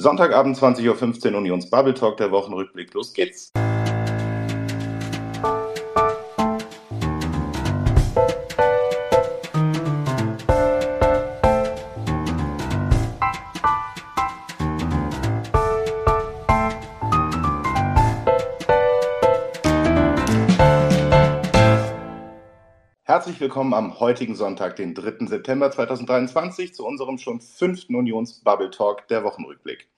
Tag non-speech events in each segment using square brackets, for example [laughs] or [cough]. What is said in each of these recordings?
Sonntagabend 20.15 Uhr Unions Bubble Talk, der Wochenrückblick. Los geht's. Herzlich willkommen am heutigen Sonntag, den 3. September 2023, zu unserem schon fünften Unions Bubble Talk, der Wochenrückblick.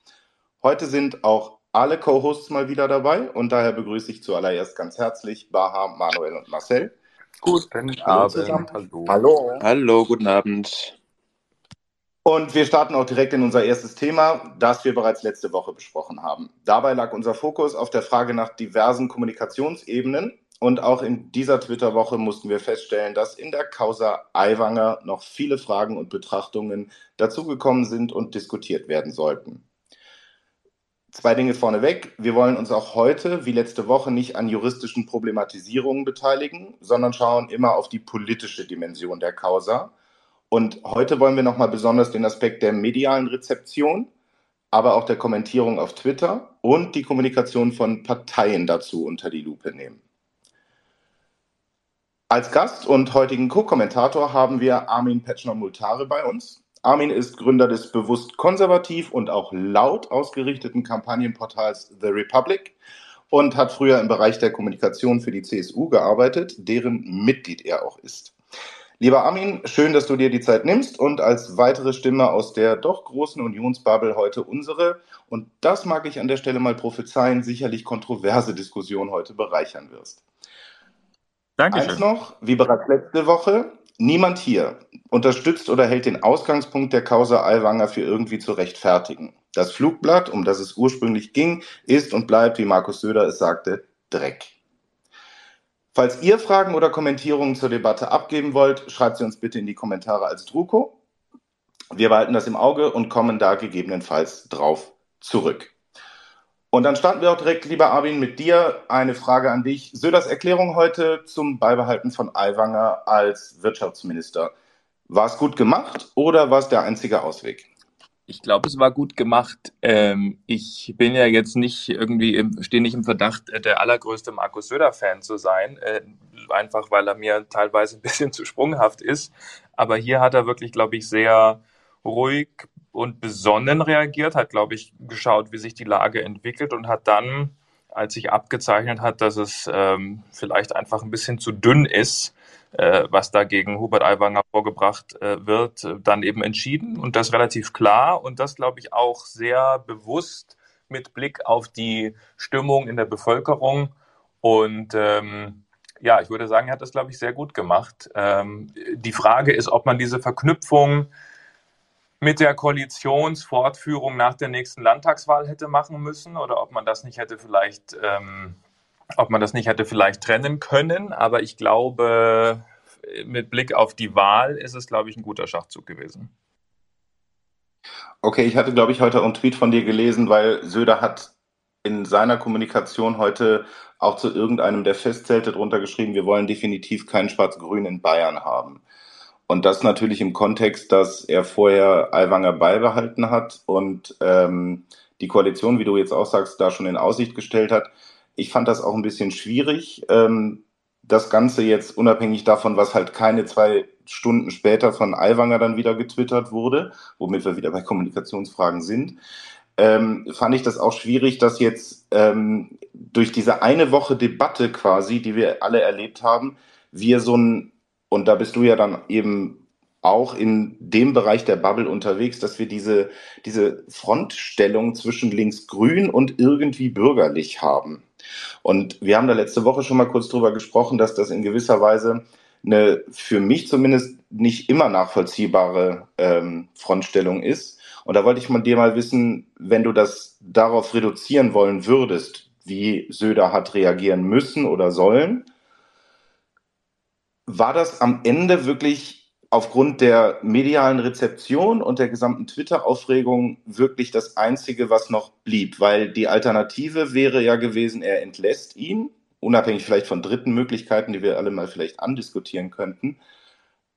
Heute sind auch alle Co-Hosts mal wieder dabei und daher begrüße ich zuallererst ganz herzlich Baha, Manuel und Marcel. Guten Abend. Hallo. Hallo. Hallo, guten Abend. Und wir starten auch direkt in unser erstes Thema, das wir bereits letzte Woche besprochen haben. Dabei lag unser Fokus auf der Frage nach diversen Kommunikationsebenen und auch in dieser Twitter-Woche mussten wir feststellen, dass in der Causa Aiwanger noch viele Fragen und Betrachtungen dazugekommen sind und diskutiert werden sollten. Zwei Dinge vorneweg. Wir wollen uns auch heute, wie letzte Woche, nicht an juristischen Problematisierungen beteiligen, sondern schauen immer auf die politische Dimension der Causa. Und heute wollen wir nochmal besonders den Aspekt der medialen Rezeption, aber auch der Kommentierung auf Twitter und die Kommunikation von Parteien dazu unter die Lupe nehmen. Als Gast und heutigen Co-Kommentator haben wir Armin Petschner-Multare bei uns. Armin ist Gründer des bewusst konservativ und auch laut ausgerichteten Kampagnenportals The Republic und hat früher im Bereich der Kommunikation für die CSU gearbeitet, deren Mitglied er auch ist. Lieber Armin, schön, dass du dir die Zeit nimmst und als weitere Stimme aus der doch großen Unionsbubble heute unsere, und das mag ich an der Stelle mal prophezeien, sicherlich kontroverse Diskussion heute bereichern wirst. Dankeschön. Eins noch, wie bereits letzte Woche, niemand hier unterstützt oder hält den Ausgangspunkt der Causa Aiwanger für irgendwie zu rechtfertigen. Das Flugblatt, um das es ursprünglich ging, ist und bleibt, wie Markus Söder es sagte, Dreck. Falls ihr Fragen oder Kommentierungen zur Debatte abgeben wollt, schreibt sie uns bitte in die Kommentare als Druko. Wir behalten das im Auge und kommen da gegebenenfalls drauf zurück. Und dann starten wir auch direkt, lieber Armin, mit dir eine Frage an dich. Söders Erklärung heute zum Beibehalten von Aiwanger als Wirtschaftsminister. War es gut gemacht oder war es der einzige Ausweg? Ich glaube, es war gut gemacht. Ähm, ich bin ja jetzt nicht irgendwie, stehe nicht im Verdacht, äh, der allergrößte Markus Söder-Fan zu sein, äh, einfach weil er mir teilweise ein bisschen [laughs] zu sprunghaft ist. Aber hier hat er wirklich, glaube ich, sehr ruhig, und besonnen reagiert, hat, glaube ich, geschaut, wie sich die Lage entwickelt und hat dann, als sich abgezeichnet hat, dass es ähm, vielleicht einfach ein bisschen zu dünn ist, äh, was da gegen Hubert Aiwanger vorgebracht äh, wird, dann eben entschieden und das relativ klar und das, glaube ich, auch sehr bewusst mit Blick auf die Stimmung in der Bevölkerung und ähm, ja, ich würde sagen, er hat das, glaube ich, sehr gut gemacht. Ähm, die Frage ist, ob man diese Verknüpfung mit der Koalitionsfortführung nach der nächsten Landtagswahl hätte machen müssen oder ob man das nicht hätte vielleicht, ähm, ob man das nicht hätte vielleicht trennen können. Aber ich glaube, mit Blick auf die Wahl ist es, glaube ich, ein guter Schachzug gewesen. Okay, ich hatte, glaube ich, heute einen Tweet von dir gelesen, weil Söder hat in seiner Kommunikation heute auch zu irgendeinem der Festzelte drunter geschrieben, wir wollen definitiv kein Schwarz-Grün in Bayern haben. Und das natürlich im Kontext, dass er vorher Aiwanger beibehalten hat und ähm, die Koalition, wie du jetzt auch sagst, da schon in Aussicht gestellt hat. Ich fand das auch ein bisschen schwierig. Ähm, das Ganze jetzt unabhängig davon, was halt keine zwei Stunden später von Aiwanger dann wieder getwittert wurde, womit wir wieder bei Kommunikationsfragen sind, ähm, fand ich das auch schwierig, dass jetzt ähm, durch diese eine Woche Debatte quasi, die wir alle erlebt haben, wir so ein und da bist du ja dann eben auch in dem Bereich der Bubble unterwegs, dass wir diese, diese Frontstellung zwischen linksgrün und irgendwie bürgerlich haben. Und wir haben da letzte Woche schon mal kurz drüber gesprochen, dass das in gewisser Weise eine für mich zumindest nicht immer nachvollziehbare ähm, Frontstellung ist. Und da wollte ich von dir mal wissen, wenn du das darauf reduzieren wollen würdest, wie Söder hat reagieren müssen oder sollen, war das am Ende wirklich aufgrund der medialen Rezeption und der gesamten Twitter-Aufregung wirklich das Einzige, was noch blieb? Weil die Alternative wäre ja gewesen, er entlässt ihn, unabhängig vielleicht von dritten Möglichkeiten, die wir alle mal vielleicht andiskutieren könnten.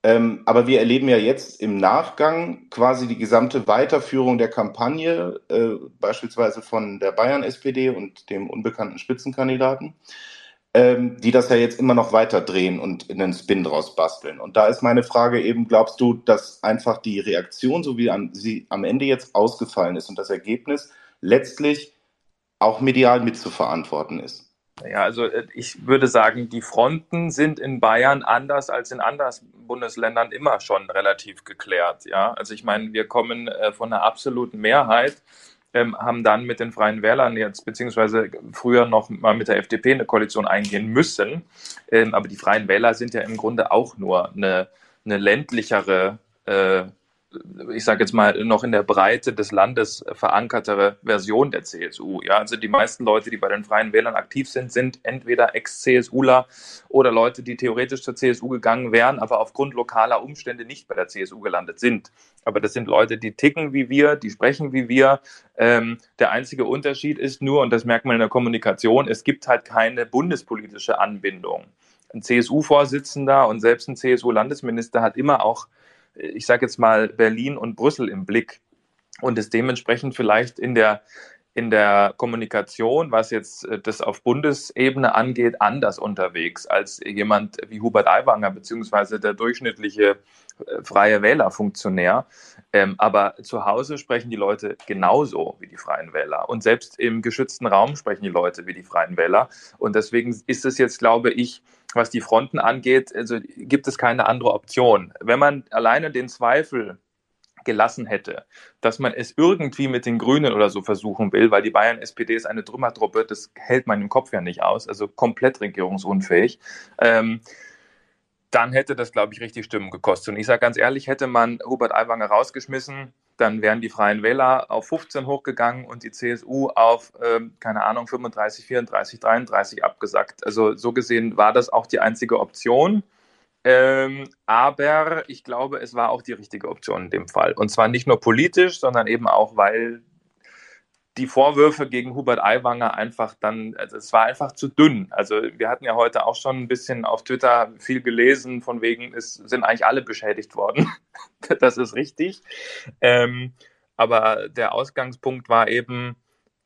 Ähm, aber wir erleben ja jetzt im Nachgang quasi die gesamte Weiterführung der Kampagne, äh, beispielsweise von der Bayern-SPD und dem unbekannten Spitzenkandidaten, ähm, die das ja jetzt immer noch weiter drehen und in einen Spin draus basteln. Und da ist meine Frage eben, glaubst du, dass einfach die Reaktion, so wie an, sie am Ende jetzt ausgefallen ist und das Ergebnis letztlich auch medial mitzuverantworten ist? Ja, also äh, ich würde sagen, die Fronten sind in Bayern anders als in anderen Bundesländern immer schon relativ geklärt. Ja, also ich meine, wir kommen äh, von einer absoluten Mehrheit, ähm, haben dann mit den Freien Wählern jetzt, beziehungsweise früher noch mal mit der FDP eine Koalition eingehen müssen. Ähm, aber die Freien Wähler sind ja im Grunde auch nur eine, eine ländlichere äh, ich sage jetzt mal, noch in der Breite des Landes verankertere Version der CSU. Ja, also die meisten Leute, die bei den Freien Wählern aktiv sind, sind entweder Ex-CSUler oder Leute, die theoretisch zur CSU gegangen wären, aber aufgrund lokaler Umstände nicht bei der CSU gelandet sind. Aber das sind Leute, die ticken wie wir, die sprechen wie wir. Ähm, der einzige Unterschied ist nur, und das merkt man in der Kommunikation, es gibt halt keine bundespolitische Anbindung. Ein CSU-Vorsitzender und selbst ein CSU-Landesminister hat immer auch ich sage jetzt mal, Berlin und Brüssel im Blick und ist dementsprechend vielleicht in der in der Kommunikation, was jetzt äh, das auf Bundesebene angeht, anders unterwegs als jemand wie Hubert Aiwanger beziehungsweise der durchschnittliche freie Wählerfunktionär. Ähm, aber zu Hause sprechen die Leute genauso wie die Freien Wähler. Und selbst im geschützten Raum sprechen die Leute wie die Freien Wähler. Und deswegen ist es jetzt, glaube ich, was die Fronten angeht, also gibt es keine andere Option. Wenn man alleine den Zweifel gelassen hätte, dass man es irgendwie mit den Grünen oder so versuchen will, weil die Bayern-SPD ist eine Trümmertruppe, das hält man im Kopf ja nicht aus, also komplett regierungsunfähig. Ähm, dann hätte das, glaube ich, richtig Stimmen gekostet. Und ich sage ganz ehrlich, hätte man Hubert Aiwanger rausgeschmissen, dann wären die Freien Wähler auf 15 hochgegangen und die CSU auf, ähm, keine Ahnung, 35, 34, 33 abgesackt. Also so gesehen war das auch die einzige Option. Ähm, aber ich glaube, es war auch die richtige Option in dem Fall. Und zwar nicht nur politisch, sondern eben auch, weil die Vorwürfe gegen Hubert Aiwanger einfach dann, also es war einfach zu dünn. Also wir hatten ja heute auch schon ein bisschen auf Twitter viel gelesen, von wegen, es sind eigentlich alle beschädigt worden. [laughs] das ist richtig. Ähm, aber der Ausgangspunkt war eben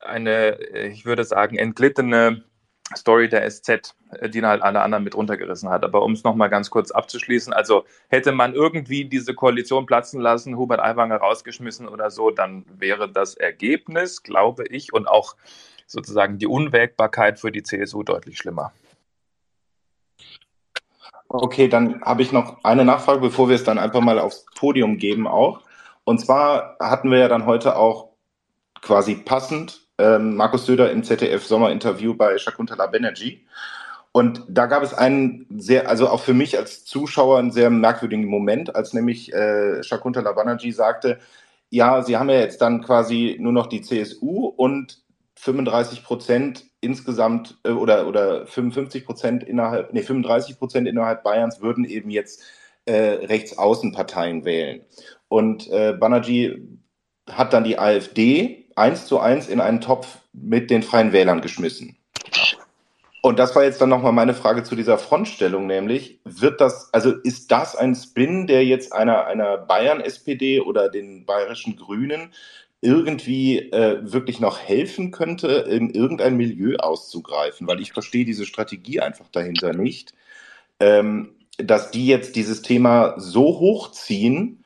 eine, ich würde sagen, entglittene Story der SZ, äh, die halt alle anderen mit runtergerissen hat. Aber um es nochmal ganz kurz abzuschließen, also hätte man irgendwie diese Koalition platzen lassen, Hubert Aiwanger rausgeschmissen oder so, dann wäre das Ergebnis, glaube ich, und auch sozusagen die Unwägbarkeit für die CSU deutlich schlimmer. Okay, dann habe ich noch eine Nachfrage, bevor wir es dann einfach mal aufs Podium geben auch. Und zwar hatten wir ja dann heute auch quasi passend ähm, Markus Söder im ZDF-Sommer-Interview bei Shakuntala Banerjee. Und da gab es einen sehr, also auch für mich als Zuschauer einen sehr merkwürdigen Moment, als nämlich äh, Shakuntala Banerjee sagte, ja, sie haben ja jetzt dann quasi nur noch die CSU und 35 Prozent insgesamt äh, oder, oder 55 Prozent innerhalb, nee, 35 Prozent innerhalb Bayerns würden eben jetzt äh, Rechtsaußenparteien wählen. Und äh, Banerjee hat dann die AfD eins zu eins in einen Topf mit den Freien Wählern geschmissen. Und das war jetzt dann nochmal meine Frage zu dieser Frontstellung, nämlich, wird das, also ist das ein Spin, der jetzt einer, einer Bayern-SPD oder den bayerischen Grünen irgendwie äh, wirklich noch helfen könnte, in irgendein Milieu auszugreifen? Weil ich verstehe diese Strategie einfach dahinter nicht, ähm, dass die jetzt dieses Thema so hochziehen,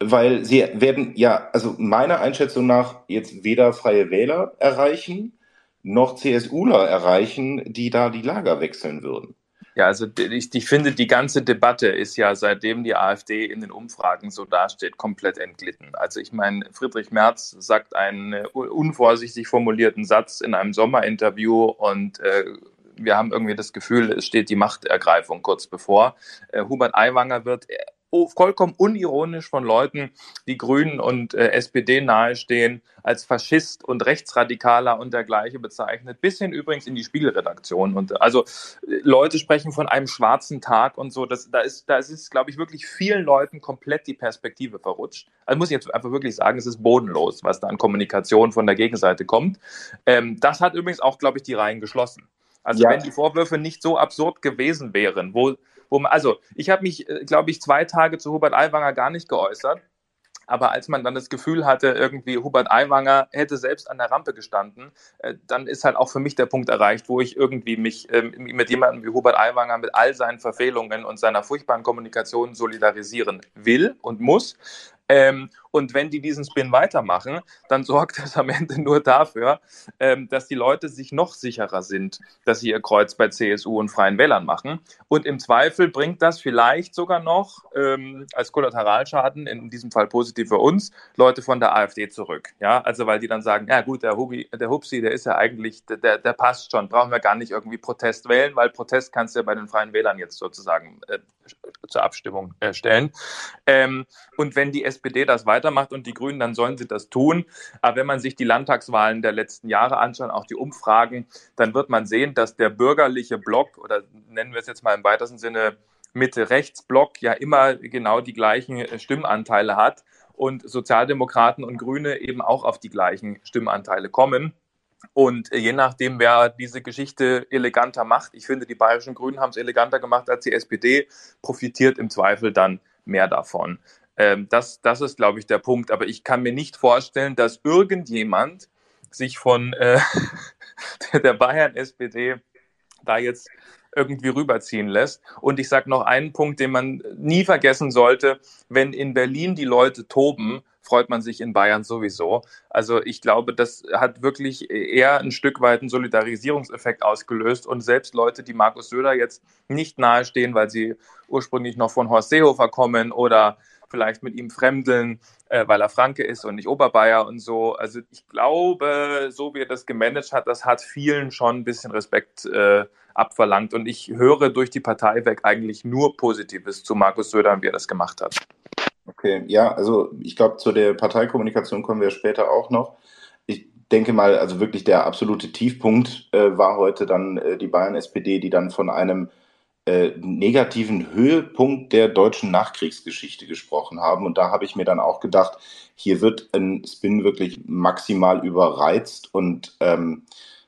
weil sie werden ja, also meiner Einschätzung nach jetzt weder Freie Wähler erreichen, noch CSUler erreichen, die da die Lager wechseln würden. Ja, also ich, ich, finde, die ganze Debatte ist ja, seitdem die AfD in den Umfragen so dasteht, komplett entglitten. Also ich meine, Friedrich Merz sagt einen unvorsichtig formulierten Satz in einem Sommerinterview und äh, wir haben irgendwie das Gefühl, es steht die Machtergreifung kurz bevor. Äh, Hubert Aiwanger wird vollkommen unironisch von Leuten, die Grünen und äh, SPD nahestehen, als Faschist und Rechtsradikaler und dergleichen bezeichnet, bis hin übrigens in die Spiegelredaktion. Und also äh, Leute sprechen von einem schwarzen Tag und so. Das, da ist, da ist, glaube ich, wirklich vielen Leuten komplett die Perspektive verrutscht. Also muss ich jetzt einfach wirklich sagen, es ist bodenlos, was da an Kommunikation von der Gegenseite kommt. Ähm, das hat übrigens auch, glaube ich, die Reihen geschlossen. Also ja. wenn die Vorwürfe nicht so absurd gewesen wären, wo, wo man, also ich habe mich, äh, glaube ich, zwei Tage zu Hubert Aiwanger gar nicht geäußert. Aber als man dann das Gefühl hatte, irgendwie Hubert Aiwanger hätte selbst an der Rampe gestanden, äh, dann ist halt auch für mich der Punkt erreicht, wo ich irgendwie mich ähm, mit jemandem wie Hubert Aiwanger mit all seinen Verfehlungen und seiner furchtbaren Kommunikation solidarisieren will und muss. Ähm, und wenn die diesen Spin weitermachen, dann sorgt das am Ende nur dafür, ähm, dass die Leute sich noch sicherer sind, dass sie ihr Kreuz bei CSU und Freien Wählern machen. Und im Zweifel bringt das vielleicht sogar noch ähm, als Kollateralschaden, in diesem Fall positiv für uns, Leute von der AfD zurück. Ja, also weil die dann sagen, ja gut, der, Hubi, der Hupsi, der ist ja eigentlich, der, der passt schon, brauchen wir gar nicht irgendwie Protest wählen, weil Protest kannst du ja bei den Freien Wählern jetzt sozusagen äh, zur Abstimmung äh, stellen. Ähm, und wenn die SPD das weiter weitermacht und die Grünen, dann sollen sie das tun. Aber wenn man sich die Landtagswahlen der letzten Jahre anschaut, auch die Umfragen, dann wird man sehen, dass der bürgerliche Block oder nennen wir es jetzt mal im weitesten Sinne Mitte-Rechts-Block ja immer genau die gleichen äh, Stimmanteile hat und Sozialdemokraten und Grüne eben auch auf die gleichen Stimmanteile kommen. Und äh, je nachdem, wer diese Geschichte eleganter macht, ich finde, die bayerischen Grünen haben es eleganter gemacht als die SPD, profitiert im Zweifel dann mehr davon. Ähm, das, das ist, glaube ich, der Punkt. Aber ich kann mir nicht vorstellen, dass irgendjemand sich von äh, [laughs] der Bayern-SPD da jetzt irgendwie rüberziehen lässt. Und ich sage noch einen Punkt, den man nie vergessen sollte. Wenn in Berlin die Leute toben, freut man sich in Bayern sowieso. Also ich glaube, das hat wirklich eher ein Stück weit einen Solidarisierungseffekt ausgelöst. Und selbst Leute, die Markus Söder jetzt nicht nahestehen, weil sie ursprünglich noch von Horst Seehofer kommen oder vielleicht mit ihm fremdeln, äh, weil er Franke ist und nicht Oberbayer und so. Also ich glaube, so wie er das gemanagt hat, das hat vielen schon ein bisschen Respekt äh, abverlangt. Und ich höre durch die Partei weg eigentlich nur Positives zu Markus Söder und wie er das gemacht hat. Okay, ja, also ich glaube, zu der Parteikommunikation kommen wir später auch noch. Ich denke mal, also wirklich der absolute Tiefpunkt äh, war heute dann äh, die Bayern-SPD, die dann von einem äh, negativen Höhepunkt der deutschen Nachkriegsgeschichte gesprochen haben. Und da habe ich mir dann auch gedacht, hier wird ein Spin wirklich maximal überreizt und ähm,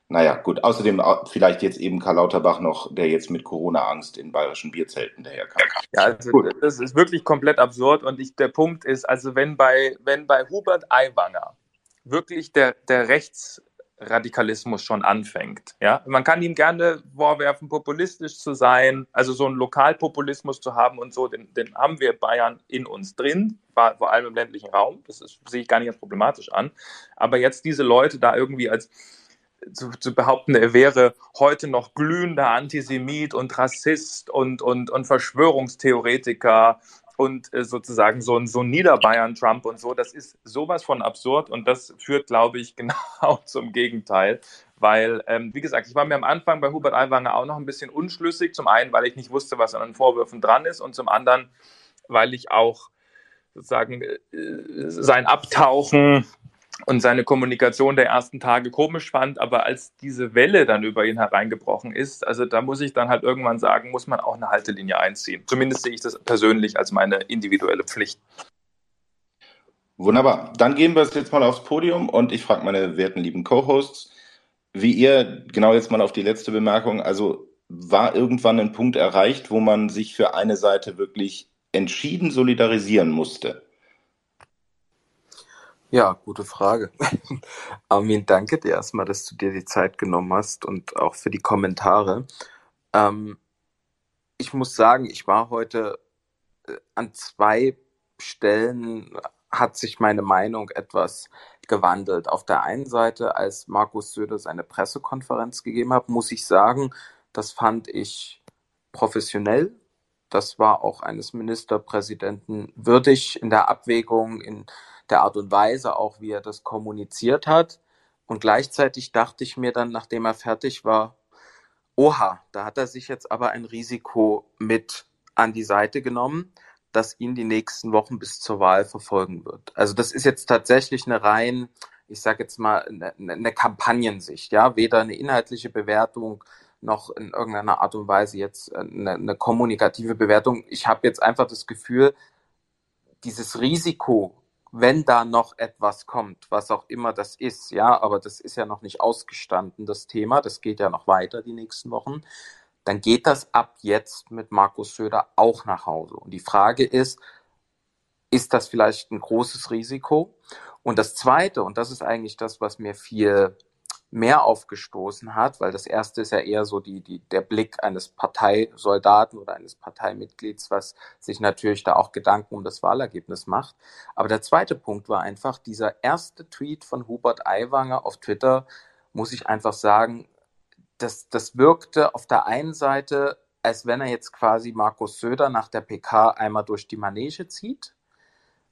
naja, gut. Außerdem vielleicht jetzt eben Karl Lauterbach noch, der jetzt mit Corona-Angst in bayerischen Bierzelten daherkam. Ja, also gut. das ist wirklich komplett absurd. Und ich, der Punkt ist, also wenn bei, wenn bei Hubert Aiwanger wirklich der, der Rechts, Radikalismus schon anfängt. Ja, man kann ihm gerne vorwerfen, populistisch zu sein, also so einen Lokalpopulismus zu haben und so, den, den haben wir Bayern in uns drin, vor allem im ländlichen Raum. Das ist, sehe ich gar nicht als problematisch an. Aber jetzt diese Leute da irgendwie als zu, zu, behaupten, er wäre heute noch glühender Antisemit und Rassist und, und, und Verschwörungstheoretiker und äh, sozusagen so ein, so ein Niederbayern-Trump und so, das ist sowas von absurd und das führt, glaube ich, [laughs] genau zum Gegenteil. Weil, ähm, wie gesagt, ich war mir am Anfang bei Hubert Aiwanger auch noch ein bisschen unschlüssig. Zum einen, weil ich nicht wusste, was an den Vorwürfen dran ist und zum anderen, weil ich auch sozusagen äh, sein Abtauchen und seine Kommunikation der ersten Tage komisch fand, aber als diese Welle dann über ihn hereingebrochen ist, also da muss ich dann halt irgendwann sagen, muss man auch eine Haltelinie einziehen. Zumindest sehe ich das persönlich als meine individuelle Pflicht. Wunderbar. Dann gehen wir jetzt mal aufs Podium und ich frage meine werten lieben Co-Hosts, wie ihr, genau jetzt mal auf die letzte Bemerkung, also war irgendwann ein Punkt erreicht, wo man sich für eine Seite wirklich entschieden solidarisieren musste? Ja, gute Frage. [laughs] Armin, danke dir erstmal, dass du dir die Zeit genommen hast und auch für die Kommentare. Ähm, ich muss sagen, ich war heute äh, an zwei Stellen hat sich meine Meinung etwas gewandelt. Auf der einen Seite, als Markus Söder seine Pressekonferenz gegeben hat, muss ich sagen, das fand ich professionell. Das war auch eines Ministerpräsidenten würdig in der Abwägung, in der Art und Weise auch, wie er das kommuniziert hat. Und gleichzeitig dachte ich mir dann, nachdem er fertig war, oha, da hat er sich jetzt aber ein Risiko mit an die Seite genommen, das ihn die nächsten Wochen bis zur Wahl verfolgen wird. Also das ist jetzt tatsächlich eine rein, ich sage jetzt mal, eine, eine Kampagnensicht, ja, weder eine inhaltliche Bewertung noch in irgendeiner Art und Weise jetzt eine, eine kommunikative Bewertung. Ich habe jetzt einfach das Gefühl, dieses Risiko wenn da noch etwas kommt, was auch immer das ist, ja, aber das ist ja noch nicht ausgestanden, das Thema, das geht ja noch weiter die nächsten Wochen, dann geht das ab jetzt mit Markus Söder auch nach Hause. Und die Frage ist, ist das vielleicht ein großes Risiko? Und das Zweite, und das ist eigentlich das, was mir viel mehr aufgestoßen hat, weil das erste ist ja eher so die, die, der Blick eines Parteisoldaten oder eines Parteimitglieds, was sich natürlich da auch Gedanken um das Wahlergebnis macht. Aber der zweite Punkt war einfach dieser erste Tweet von Hubert Aiwanger auf Twitter, muss ich einfach sagen, das, das wirkte auf der einen Seite, als wenn er jetzt quasi Markus Söder nach der PK einmal durch die Manege zieht.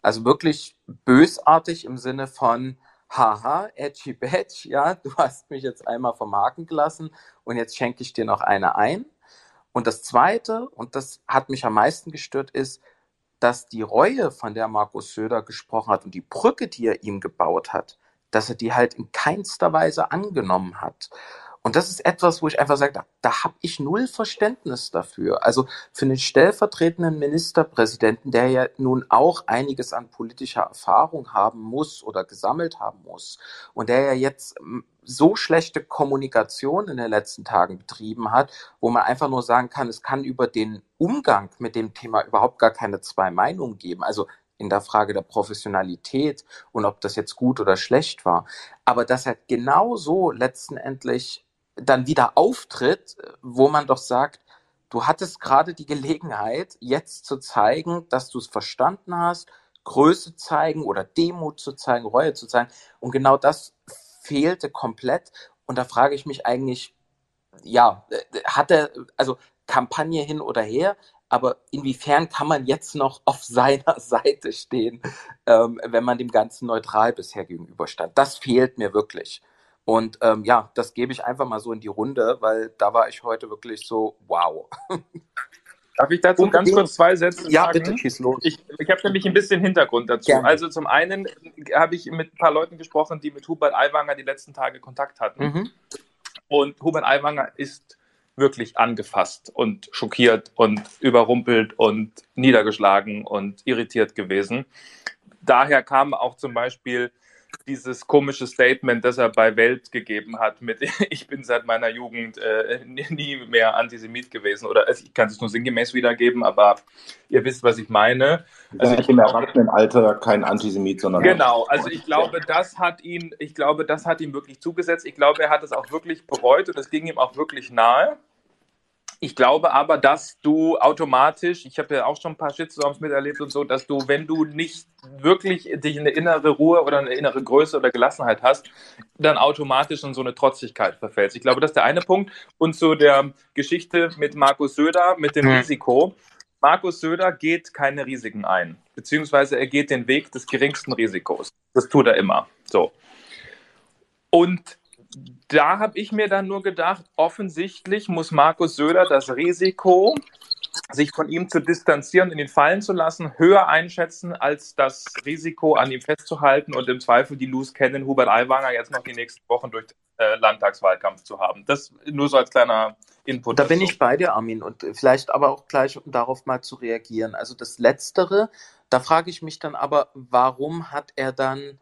Also wirklich bösartig im Sinne von, haha, edgy badge, ja, du [laughs] hast mich jetzt einmal vom Haken gelassen und jetzt schenke ich dir noch eine ein. Und das Zweite, und das hat mich am meisten gestört, ist, dass die Reue, von der Markus Söder gesprochen hat und die Brücke, die er ihm gebaut hat, dass er die halt in keinster Weise angenommen hat. Und das ist etwas, wo ich einfach sage, da, da habe ich null Verständnis dafür. Also für einen stellvertretenden Ministerpräsidenten, der ja nun auch einiges an politischer Erfahrung haben muss oder gesammelt haben muss und der ja jetzt hm, so schlechte Kommunikation in den letzten Tagen betrieben hat, wo man einfach nur sagen kann, es kann über den Umgang mit dem Thema überhaupt gar keine zwei Meinungen geben. Also in der Frage der Professionalität und ob das jetzt gut oder schlecht war. Aber dass er genau so letztendlich dann wieder auftritt, wo man doch sagt, du hattest gerade die Gelegenheit, jetzt zu zeigen, dass du es verstanden hast, Größe zeigen oder Demut zu zeigen, Reue zu zeigen. Und genau das fehlte komplett. Und da frage ich mich eigentlich, ja, hat er, also Kampagne hin oder her, aber inwiefern kann man jetzt noch auf [laughs] seiner Seite stehen, ähm, wenn man dem Ganzen neutral bisher gegenüberstand? Das fehlt mir wirklich. Und ähm, ja, das gebe ich einfach mal so in die Runde, weil da war ich heute wirklich so, wow. [laughs] Darf ich dazu ganz kurz zwei Sätze ja, sagen? Ja, bitte, schieß los. Ich, ich habe nämlich ein bisschen Hintergrund dazu. Gerne. Also zum einen habe ich mit ein paar Leuten gesprochen, die mit Hubert Aiwanger die letzten Tage Kontakt hatten. Mhm. Und Hubert Aiwanger ist wirklich angefasst und schockiert und überrumpelt und niedergeschlagen und irritiert gewesen. Daher kam auch zum Beispiel dieses komische Statement, das er bei Welt gegeben hat, mit [laughs] ich bin seit meiner Jugend äh, nie mehr Antisemit gewesen. Oder also ich kann es nur sinngemäß wiedergeben, aber ihr wisst, was ich meine. Also ich im Erwachsenenalter kein Antisemit, sondern genau. Also ich glaube, das hat ihn, ich glaube, das hat ihm wirklich zugesetzt. Ich glaube, er hat es auch wirklich bereut und es ging ihm auch wirklich nahe. Ich glaube aber, dass du automatisch, ich habe ja auch schon ein paar Shitstorms miterlebt und so, dass du, wenn du nicht wirklich dich eine innere Ruhe oder eine innere Größe oder Gelassenheit hast, dann automatisch in so eine Trotzigkeit verfällst. Ich glaube, das ist der eine Punkt. Und zu der Geschichte mit Markus Söder, mit dem mhm. Risiko. Markus Söder geht keine Risiken ein, beziehungsweise er geht den Weg des geringsten Risikos. Das tut er immer. So. Und da habe ich mir dann nur gedacht, offensichtlich muss Markus Söder das Risiko, sich von ihm zu distanzieren und ihn fallen zu lassen, höher einschätzen, als das Risiko, an ihm festzuhalten und im Zweifel die Loose kennen, Hubert Aiwanger jetzt noch die nächsten Wochen durch den äh, Landtagswahlkampf zu haben. Das nur so als kleiner Input. Da bin ich bei dir, Armin, und vielleicht aber auch gleich, um darauf mal zu reagieren. Also das Letztere, da frage ich mich dann aber, warum hat er dann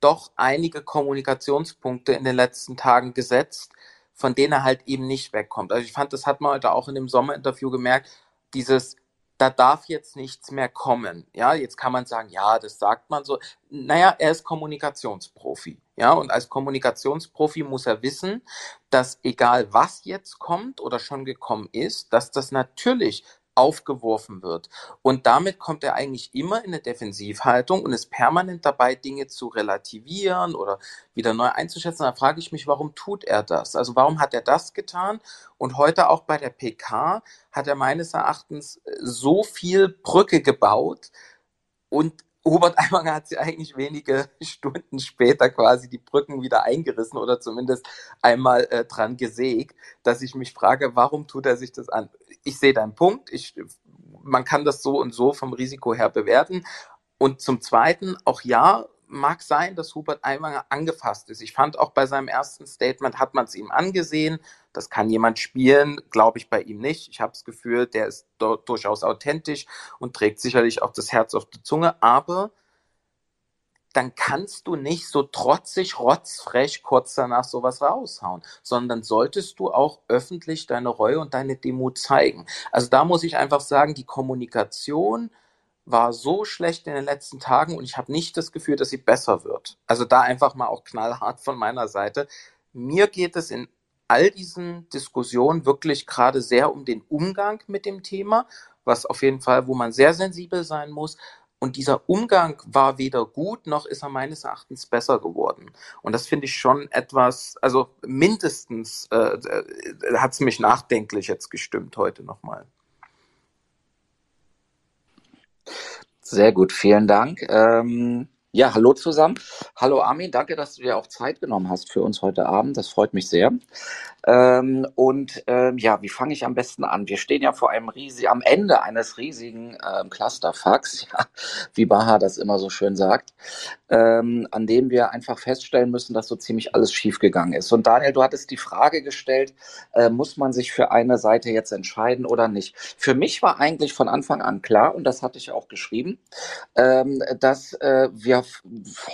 doch einige Kommunikationspunkte in den letzten Tagen gesetzt, von denen er halt eben nicht wegkommt. Also ich fand, das hat man heute auch in dem Sommerinterview gemerkt, dieses, da darf jetzt nichts mehr kommen. Ja, jetzt kann man sagen, ja, das sagt man so. Naja, er ist Kommunikationsprofi. Ja, und als Kommunikationsprofi muss er wissen, dass egal was jetzt kommt oder schon gekommen ist, dass das natürlich aufgeworfen wird. Und damit kommt er eigentlich immer in eine Defensivhaltung und ist permanent dabei, Dinge zu relativieren oder wieder neu einzuschätzen. Da frage ich mich, warum tut er das? Also warum hat er das getan? Und heute auch bei der PK hat er meines Erachtens so viel Brücke gebaut und Hubert Aiwanger hat sie eigentlich wenige [laughs] Stunden später quasi die Brücken wieder eingerissen oder zumindest einmal äh, dran gesägt, dass ich mich frage, warum tut er sich das an? Ich sehe deinen Punkt. Ich, man kann das so und so vom Risiko her bewerten. Und zum Zweiten, auch ja, mag sein, dass Hubert Aiwanger angefasst ist. Ich fand auch bei seinem ersten Statement hat man es ihm angesehen. Das kann jemand spielen, glaube ich bei ihm nicht. Ich habe das Gefühl, der ist durchaus authentisch und trägt sicherlich auch das Herz auf der Zunge. Aber dann kannst du nicht so trotzig, rotzfrech kurz danach sowas raushauen, sondern solltest du auch öffentlich deine Reue und deine Demut zeigen. Also da muss ich einfach sagen, die Kommunikation war so schlecht in den letzten Tagen und ich habe nicht das Gefühl, dass sie besser wird. Also da einfach mal auch knallhart von meiner Seite. Mir geht es in all diesen Diskussionen wirklich gerade sehr um den Umgang mit dem Thema, was auf jeden Fall, wo man sehr sensibel sein muss. Und dieser Umgang war weder gut, noch ist er meines Erachtens besser geworden. Und das finde ich schon etwas, also mindestens äh, äh, hat es mich nachdenklich jetzt gestimmt heute nochmal. Sehr gut, vielen Dank. Ähm, ja, hallo zusammen. Hallo Armin, danke, dass du dir auch Zeit genommen hast für uns heute Abend. Das freut mich sehr. Ähm, und ähm, ja, wie fange ich am besten an? Wir stehen ja vor einem riesigen, am Ende eines riesigen ähm, Clusterfucks, [laughs] ja, wie Baha das immer so schön sagt, ähm, an dem wir einfach feststellen müssen, dass so ziemlich alles schiefgegangen ist. Und Daniel, du hattest die Frage gestellt, äh, muss man sich für eine Seite jetzt entscheiden oder nicht? Für mich war eigentlich von Anfang an klar, und das hatte ich auch geschrieben, ähm, dass äh, wir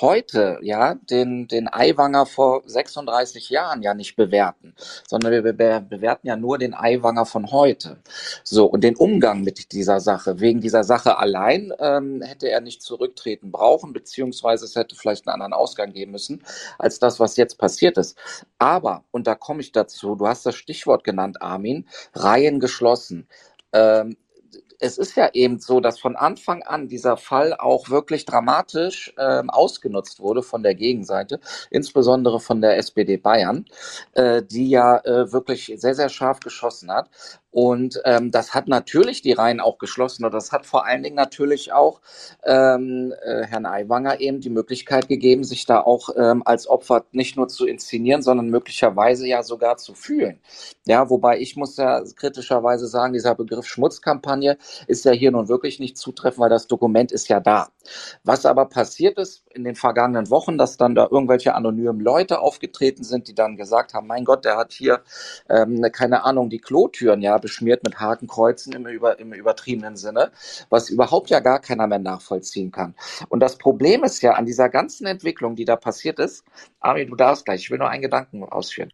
heute ja den, den Eiwanger vor 36 Jahren ja nicht bewerten sondern wir bewerten ja nur den Eiwanger von heute. So, und den Umgang mit dieser Sache. Wegen dieser Sache allein ähm, hätte er nicht zurücktreten brauchen, beziehungsweise es hätte vielleicht einen anderen Ausgang geben müssen, als das, was jetzt passiert ist. Aber, und da komme ich dazu, du hast das Stichwort genannt, Armin, Reihen geschlossen. Ähm, es ist ja eben so, dass von Anfang an dieser Fall auch wirklich dramatisch ähm, ausgenutzt wurde von der Gegenseite, insbesondere von der SPD Bayern, äh, die ja äh, wirklich sehr, sehr scharf geschossen hat. Und ähm, das hat natürlich die Reihen auch geschlossen und das hat vor allen Dingen natürlich auch ähm, äh, Herrn Aiwanger eben die Möglichkeit gegeben, sich da auch ähm, als Opfer nicht nur zu inszenieren, sondern möglicherweise ja sogar zu fühlen. Ja, wobei ich muss ja kritischerweise sagen, dieser Begriff Schmutzkampagne ist ja hier nun wirklich nicht zutreffend, weil das Dokument ist ja da. Was aber passiert ist in den vergangenen Wochen, dass dann da irgendwelche anonymen Leute aufgetreten sind, die dann gesagt haben, mein Gott, der hat hier ähm, keine Ahnung, die Klotüren ja beschmiert mit Hakenkreuzen im, über, im übertriebenen Sinne, was überhaupt ja gar keiner mehr nachvollziehen kann. Und das Problem ist ja an dieser ganzen Entwicklung, die da passiert ist, Ari, du darfst gleich, ich will nur einen Gedanken ausführen.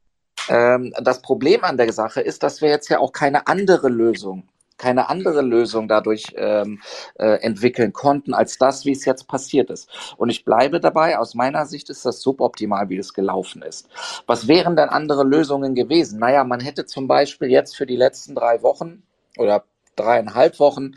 Ähm, das Problem an der Sache ist, dass wir jetzt ja auch keine andere Lösung keine andere Lösung dadurch ähm, äh, entwickeln konnten, als das, wie es jetzt passiert ist. Und ich bleibe dabei, aus meiner Sicht ist das suboptimal, wie es gelaufen ist. Was wären denn andere Lösungen gewesen? Naja, man hätte zum Beispiel jetzt für die letzten drei Wochen oder dreieinhalb Wochen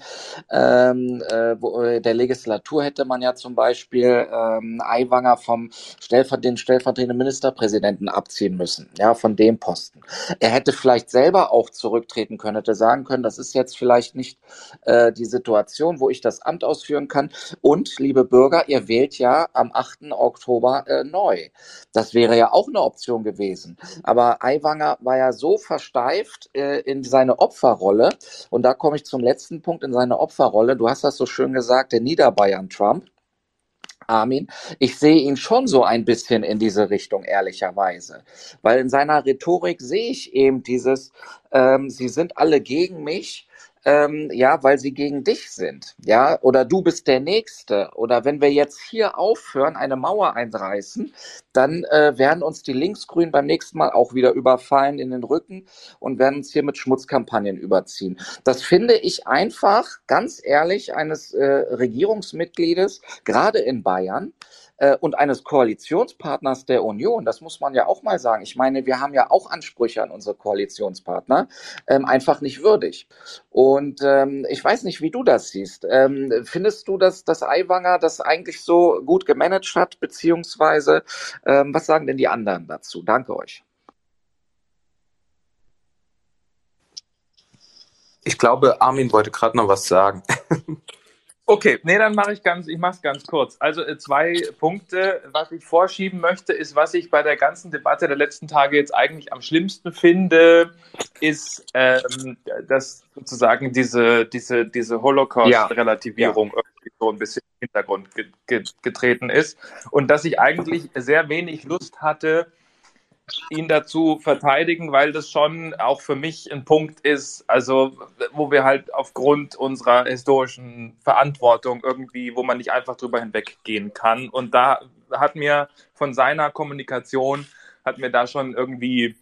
ähm, äh, wo, äh, der Legislatur hätte man ja zum Beispiel ähm, Aiwanger vom Stellver den stellvertretenden Ministerpräsidenten abziehen müssen, ja, von dem Posten. Er hätte vielleicht selber auch zurücktreten können, hätte sagen können, das ist jetzt vielleicht nicht äh, die Situation, wo ich das Amt ausführen kann. Und, liebe Bürger, ihr wählt ja am 8. Oktober äh, neu. Das wäre ja auch eine Option gewesen. Aber Aiwanger war ja so versteift äh, in seine Opferrolle und da kommt komme ich zum letzten Punkt in seiner Opferrolle. Du hast das so schön gesagt, der Niederbayern-Trump. Armin, ich sehe ihn schon so ein bisschen in diese Richtung, ehrlicherweise. Weil in seiner Rhetorik sehe ich eben dieses, ähm, sie sind alle gegen mich ähm, ja, weil sie gegen dich sind, ja, oder du bist der Nächste, oder wenn wir jetzt hier aufhören, eine Mauer einreißen, dann äh, werden uns die Linksgrünen beim nächsten Mal auch wieder überfallen in den Rücken und werden uns hier mit Schmutzkampagnen überziehen. Das finde ich einfach, ganz ehrlich, eines äh, Regierungsmitgliedes, gerade in Bayern, äh, und eines Koalitionspartners der Union, das muss man ja auch mal sagen. Ich meine, wir haben ja auch Ansprüche an unsere Koalitionspartner, ähm, einfach nicht würdig. Und ähm, ich weiß nicht, wie du das siehst. Ähm, findest du, dass das Aiwanger das eigentlich so gut gemanagt hat, beziehungsweise ähm, was sagen denn die anderen dazu? Danke euch. Ich glaube, Armin wollte gerade noch was sagen. [laughs] Okay, nee, dann mache ich ganz, ich mache es ganz kurz. Also äh, zwei Punkte, was ich vorschieben möchte, ist, was ich bei der ganzen Debatte der letzten Tage jetzt eigentlich am schlimmsten finde, ist, ähm, dass sozusagen diese, diese, diese Holocaust-Relativierung ja. irgendwie so ein bisschen im Hintergrund ge ge getreten ist und dass ich eigentlich sehr wenig Lust hatte, ihn dazu verteidigen, weil das schon auch für mich ein Punkt ist, also wo wir halt aufgrund unserer historischen Verantwortung irgendwie, wo man nicht einfach drüber hinweggehen kann. Und da hat mir von seiner Kommunikation, hat mir da schon irgendwie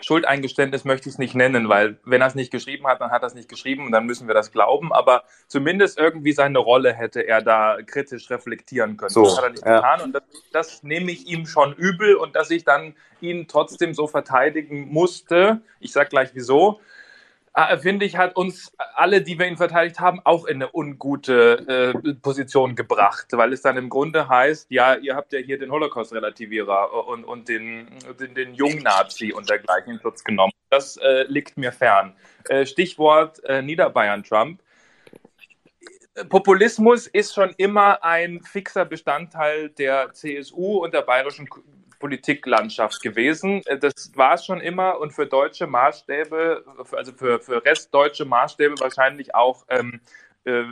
Schuldeingeständnis möchte ich es nicht nennen, weil wenn er es nicht geschrieben hat, dann hat er es nicht geschrieben und dann müssen wir das glauben. Aber zumindest irgendwie seine Rolle hätte er da kritisch reflektieren können. So, das hat er nicht ja. getan und das, das nehme ich ihm schon übel und dass ich dann ihn trotzdem so verteidigen musste. Ich sage gleich wieso finde ich, hat uns alle, die wir ihn verteidigt haben, auch in eine ungute äh, Position gebracht, weil es dann im Grunde heißt, ja, ihr habt ja hier den Holocaust-Relativierer und, und den, den, den Jungnazi und dergleichen in Schutz genommen. Das äh, liegt mir fern. Äh, Stichwort äh, Niederbayern-Trump. Populismus ist schon immer ein fixer Bestandteil der CSU und der bayerischen Politiklandschaft gewesen. Äh, das war es schon immer und für deutsche Maßstäbe, also für, für restdeutsche Maßstäbe wahrscheinlich auch ähm, äh,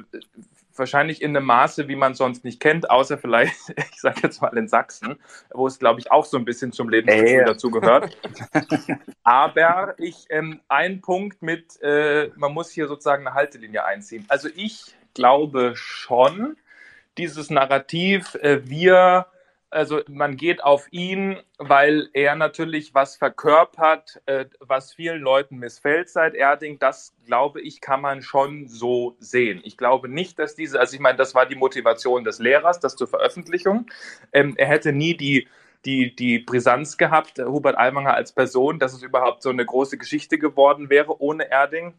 wahrscheinlich in einem Maße, wie man es sonst nicht kennt, außer vielleicht, [laughs] ich sage jetzt mal in Sachsen, wo es, glaube ich, auch so ein bisschen zum Lebensgefühl dazu gehört. [laughs] Aber ich, ähm, ein Punkt mit, äh, man muss hier sozusagen eine Haltelinie einziehen. Also ich glaube schon, dieses Narrativ, äh, wir also man geht auf ihn, weil er natürlich was verkörpert, äh, was vielen Leuten missfällt seit Erding. Das, glaube ich, kann man schon so sehen. Ich glaube nicht, dass diese, also ich meine, das war die Motivation des Lehrers, das zur Veröffentlichung. Ähm, er hätte nie die, die, die Brisanz gehabt, Hubert Aiwanger als Person, dass es überhaupt so eine große Geschichte geworden wäre ohne Erding.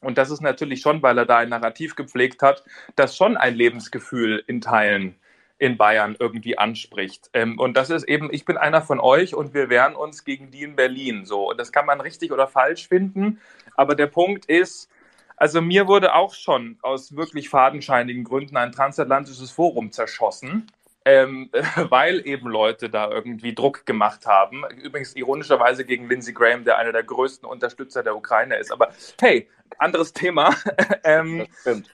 Und das ist natürlich schon, weil er da ein Narrativ gepflegt hat, das schon ein Lebensgefühl in Teilen in Bayern irgendwie anspricht. Ähm, und das ist eben, ich bin einer von euch und wir wehren uns gegen die in Berlin. So, und das kann man richtig oder falsch finden. Aber der Punkt ist, also mir wurde auch schon aus wirklich fadenscheinigen Gründen ein transatlantisches Forum zerschossen ähm, [laughs] weil eben Leute da irgendwie Druck gemacht haben. Übrigens ironischerweise gegen Lindsey Graham, der einer der größten Unterstützer der Ukraine ist. Aber hey, anderes Thema. [laughs] ähm,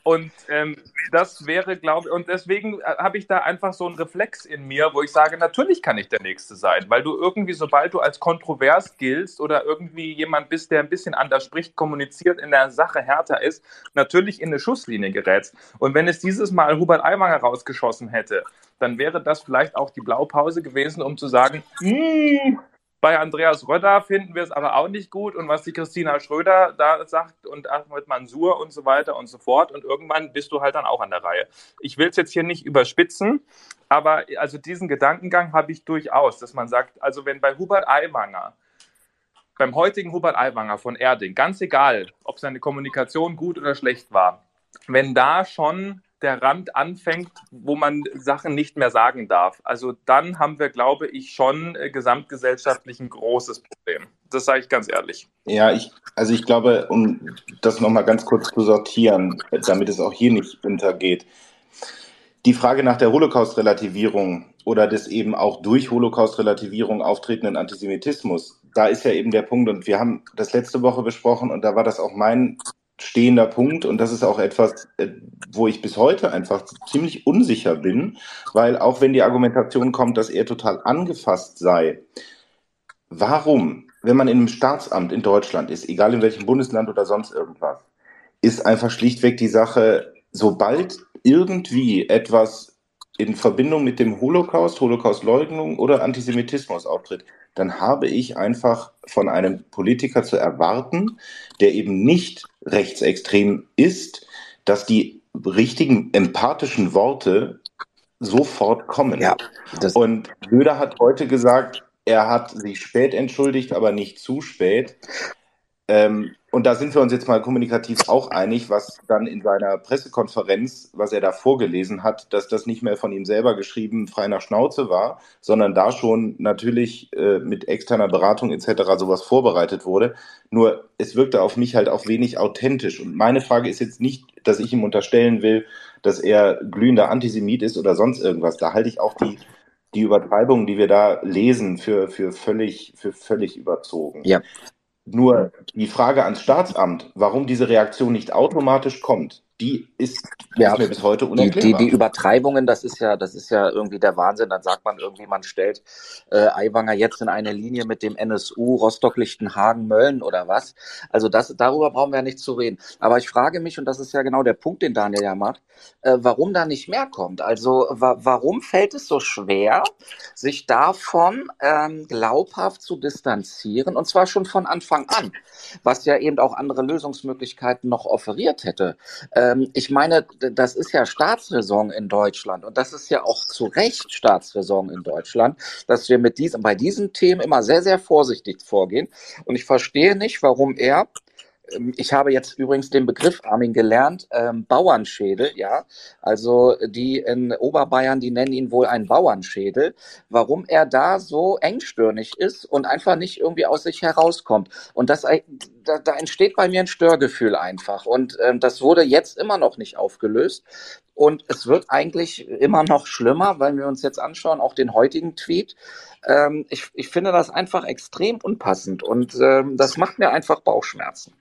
und ähm, das wäre, glaube ich, und deswegen äh, habe ich da einfach so einen Reflex in mir, wo ich sage, natürlich kann ich der Nächste sein, weil du irgendwie, sobald du als kontrovers giltst oder irgendwie jemand bist, der ein bisschen anders spricht, kommuniziert, in der Sache härter ist, natürlich in eine Schusslinie gerätst. Und wenn es dieses Mal Hubert Aiwanger rausgeschossen hätte, dann wäre das vielleicht auch die Blaupause gewesen, um zu sagen, hm, bei Andreas Röder finden wir es aber auch nicht gut und was die Christina Schröder da sagt und Ahmed Mansour und so weiter und so fort und irgendwann bist du halt dann auch an der Reihe. Ich will es jetzt hier nicht überspitzen, aber also diesen Gedankengang habe ich durchaus, dass man sagt, also wenn bei Hubert Aiwanger beim heutigen Hubert Aiwanger von Erding, ganz egal, ob seine Kommunikation gut oder schlecht war, wenn da schon der Rand anfängt, wo man Sachen nicht mehr sagen darf. Also dann haben wir, glaube ich, schon äh, gesamtgesellschaftlich ein großes Problem. Das sage ich ganz ehrlich. Ja, ich, also ich glaube, um das nochmal ganz kurz zu sortieren, damit es auch hier nicht untergeht. Die Frage nach der Holocaust-Relativierung oder des eben auch durch Holocaust-Relativierung auftretenden Antisemitismus, da ist ja eben der Punkt, und wir haben das letzte Woche besprochen, und da war das auch mein stehender Punkt. Und das ist auch etwas, äh, wo ich bis heute einfach ziemlich unsicher bin, weil auch wenn die Argumentation kommt, dass er total angefasst sei, warum, wenn man in einem Staatsamt in Deutschland ist, egal in welchem Bundesland oder sonst irgendwas, ist einfach schlichtweg die Sache, sobald irgendwie etwas in Verbindung mit dem Holocaust, Holocaustleugnung oder Antisemitismus auftritt, dann habe ich einfach von einem Politiker zu erwarten, der eben nicht rechtsextrem ist, dass die richtigen empathischen Worte sofort kommen. Ja, und Söder hat heute gesagt, er hat sich spät entschuldigt, aber nicht zu spät. Ähm, und da sind wir uns jetzt mal kommunikativ auch einig, was dann in seiner Pressekonferenz, was er da vorgelesen hat, dass das nicht mehr von ihm selber geschrieben frei nach Schnauze war, sondern da schon natürlich äh, mit externer Beratung etc. sowas vorbereitet wurde. Nur es wirkte auf mich halt auch wenig authentisch. Und meine Frage ist jetzt nicht, dass ich ihm unterstellen will, dass er glühender Antisemit ist oder sonst irgendwas. Da halte ich auch die die Übertreibungen, die wir da lesen, für, für, völlig, für völlig überzogen. Ja. Nur die Frage ans Staatsamt, warum diese Reaktion nicht automatisch kommt, die ist, ja, mir bis heute unerklärbar. Die, die, die, Übertreibungen, das ist ja, das ist ja irgendwie der Wahnsinn. Dann sagt man irgendwie, man stellt äh, Aiwanger jetzt in eine Linie mit dem NSU, Rostock, Lichtenhagen, Mölln oder was. Also das, darüber brauchen wir ja nicht zu reden. Aber ich frage mich, und das ist ja genau der Punkt, den Daniel ja macht, äh, warum da nicht mehr kommt. Also wa warum fällt es so schwer, sich davon ähm, glaubhaft zu distanzieren, und zwar schon von Anfang an, was ja eben auch andere Lösungsmöglichkeiten noch offeriert hätte. Äh, ähm, ich meine, das ist ja Staatsräson in Deutschland und das ist ja auch zu Recht Staatsräson in Deutschland, dass wir mit diesem, bei diesen Themen immer sehr, sehr vorsichtig vorgehen. Und ich verstehe nicht, warum er ähm, ich habe jetzt übrigens den Begriff, Armin, gelernt, ähm, Bauernschädel, ja. Also die in Oberbayern, die nennen ihn wohl einen Bauernschädel. Warum er da so engstirnig ist und einfach nicht irgendwie aus sich herauskommt. Und das, da, da entsteht bei mir ein Störgefühl einfach. Und ähm, das wurde jetzt immer noch nicht aufgelöst. Und es wird eigentlich immer noch schlimmer, weil wir uns jetzt anschauen, auch den heutigen Tweet. Ähm, ich, ich finde das einfach extrem unpassend und ähm, das macht mir einfach Bauchschmerzen.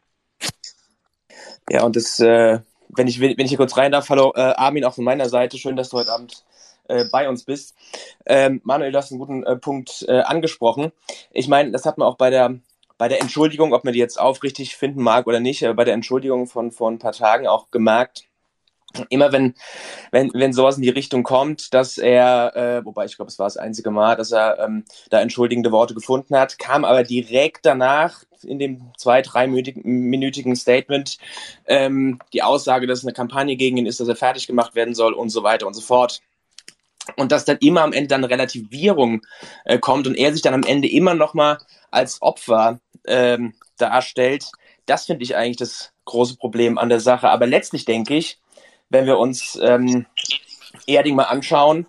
Ja, und das, äh, wenn ich, wenn ich hier kurz rein darf, hallo äh, Armin auch von meiner Seite, schön, dass du heute Abend äh, bei uns bist. Ähm, Manuel, du hast einen guten äh, Punkt äh, angesprochen. Ich meine, das hat man auch bei der bei der Entschuldigung, ob man die jetzt aufrichtig finden mag oder nicht, bei der Entschuldigung von vor ein paar Tagen auch gemerkt, immer wenn, wenn, wenn sowas in die Richtung kommt, dass er, äh, wobei ich glaube, es war das einzige Mal, dass er ähm, da entschuldigende Worte gefunden hat, kam aber direkt danach in dem zwei, dreiminütigen Statement ähm, die Aussage, dass es eine Kampagne gegen ihn ist, dass er fertig gemacht werden soll und so weiter und so fort. Und dass dann immer am Ende dann eine Relativierung äh, kommt und er sich dann am Ende immer noch mal als Opfer ähm, darstellt, das finde ich eigentlich das große Problem an der Sache. Aber letztlich denke ich, wenn wir uns ähm, Erding mal anschauen.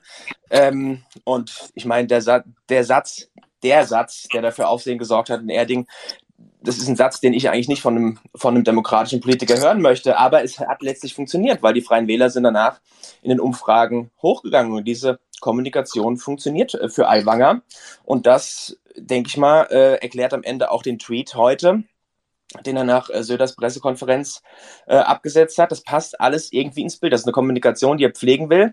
Ähm, und ich meine, der, Sa der Satz, der Satz, der dafür Aufsehen gesorgt hat in Erding, das ist ein Satz, den ich eigentlich nicht von einem, von einem demokratischen Politiker hören möchte, aber es hat letztlich funktioniert, weil die Freien Wähler sind danach in den Umfragen hochgegangen und diese Kommunikation funktioniert äh, für Aiwanger. Und das, denke ich mal, äh, erklärt am Ende auch den Tweet heute, den er nach äh, Söders Pressekonferenz äh, abgesetzt hat. Das passt alles irgendwie ins Bild. Das ist eine Kommunikation, die er pflegen will,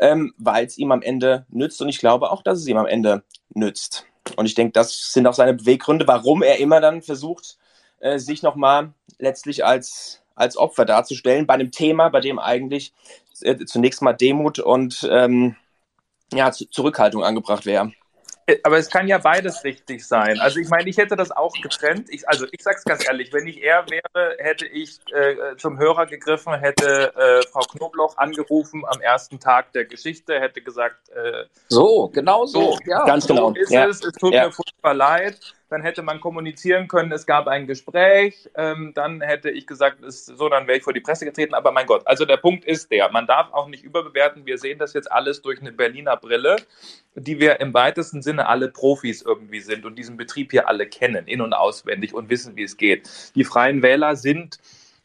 ähm, weil es ihm am Ende nützt. Und ich glaube auch, dass es ihm am Ende nützt. Und ich denke, das sind auch seine Beweggründe, warum er immer dann versucht, äh, sich nochmal letztlich als, als Opfer darzustellen bei einem Thema, bei dem eigentlich äh, zunächst mal Demut und ähm, ja, Zurückhaltung angebracht wäre. Äh, aber es kann ja beides richtig sein. Also ich meine, ich hätte das auch getrennt. Ich, also ich sage es ganz ehrlich, wenn ich er wäre, hätte ich äh, zum Hörer gegriffen, hätte äh, Frau Knobloch angerufen am ersten Tag der Geschichte, hätte gesagt, äh, so, genau so, so ja, ganz genau. So ist ja. es, es tut ja. mir furchtbar leid dann hätte man kommunizieren können, es gab ein Gespräch, ähm, dann hätte ich gesagt, ist, so, dann wäre ich vor die Presse getreten, aber mein Gott, also der Punkt ist der, man darf auch nicht überbewerten, wir sehen das jetzt alles durch eine Berliner Brille, die wir im weitesten Sinne alle Profis irgendwie sind und diesen Betrieb hier alle kennen, in- und auswendig und wissen, wie es geht. Die Freien Wähler sind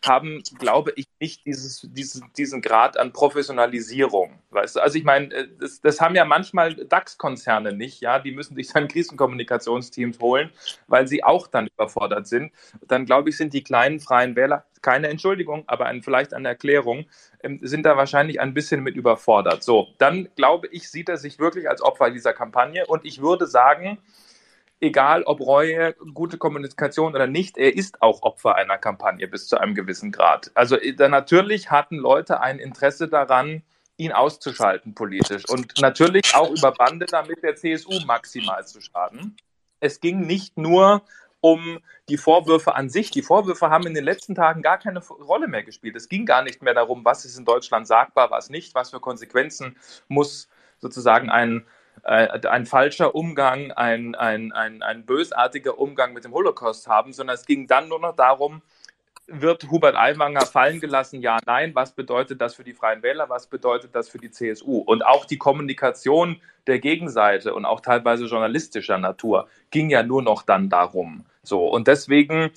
haben, glaube ich, nicht dieses, dieses, diesen Grad an Professionalisierung. Weißt du? Also ich meine, äh, das, das haben ja manchmal DAX-Konzerne nicht, ja, die müssen sich dann [laughs] Krisenkommunikationsteams holen, weil sie auch dann überfordert sind. Dann glaube ich, sind die kleinen freien Wähler, keine Entschuldigung, aber ein, vielleicht eine Erklärung, ähm, sind da wahrscheinlich ein bisschen mit überfordert. So, dann glaube ich, sieht er sich wirklich als Opfer dieser Kampagne und ich würde sagen, egal ob Reue, gute Kommunikation oder nicht, er ist auch Opfer einer Kampagne bis zu einem gewissen Grad. Also äh, natürlich hatten Leute ein Interesse daran, ihn auszuschalten politisch und natürlich auch über Bande damit der CSU maximal zu schaden. Es ging nicht nur um die Vorwürfe an sich. Die Vorwürfe haben in den letzten Tagen gar keine Rolle mehr gespielt. Es ging gar nicht mehr darum, was ist in Deutschland sagbar, was nicht, was für Konsequenzen muss sozusagen ein ein falscher Umgang, ein, ein, ein, ein bösartiger Umgang mit dem Holocaust haben, sondern es ging dann nur noch darum, wird Hubert Aiwanger fallen gelassen? Ja, nein. Was bedeutet das für die Freien Wähler? Was bedeutet das für die CSU? Und auch die Kommunikation der Gegenseite und auch teilweise journalistischer Natur ging ja nur noch dann darum. So. Und deswegen,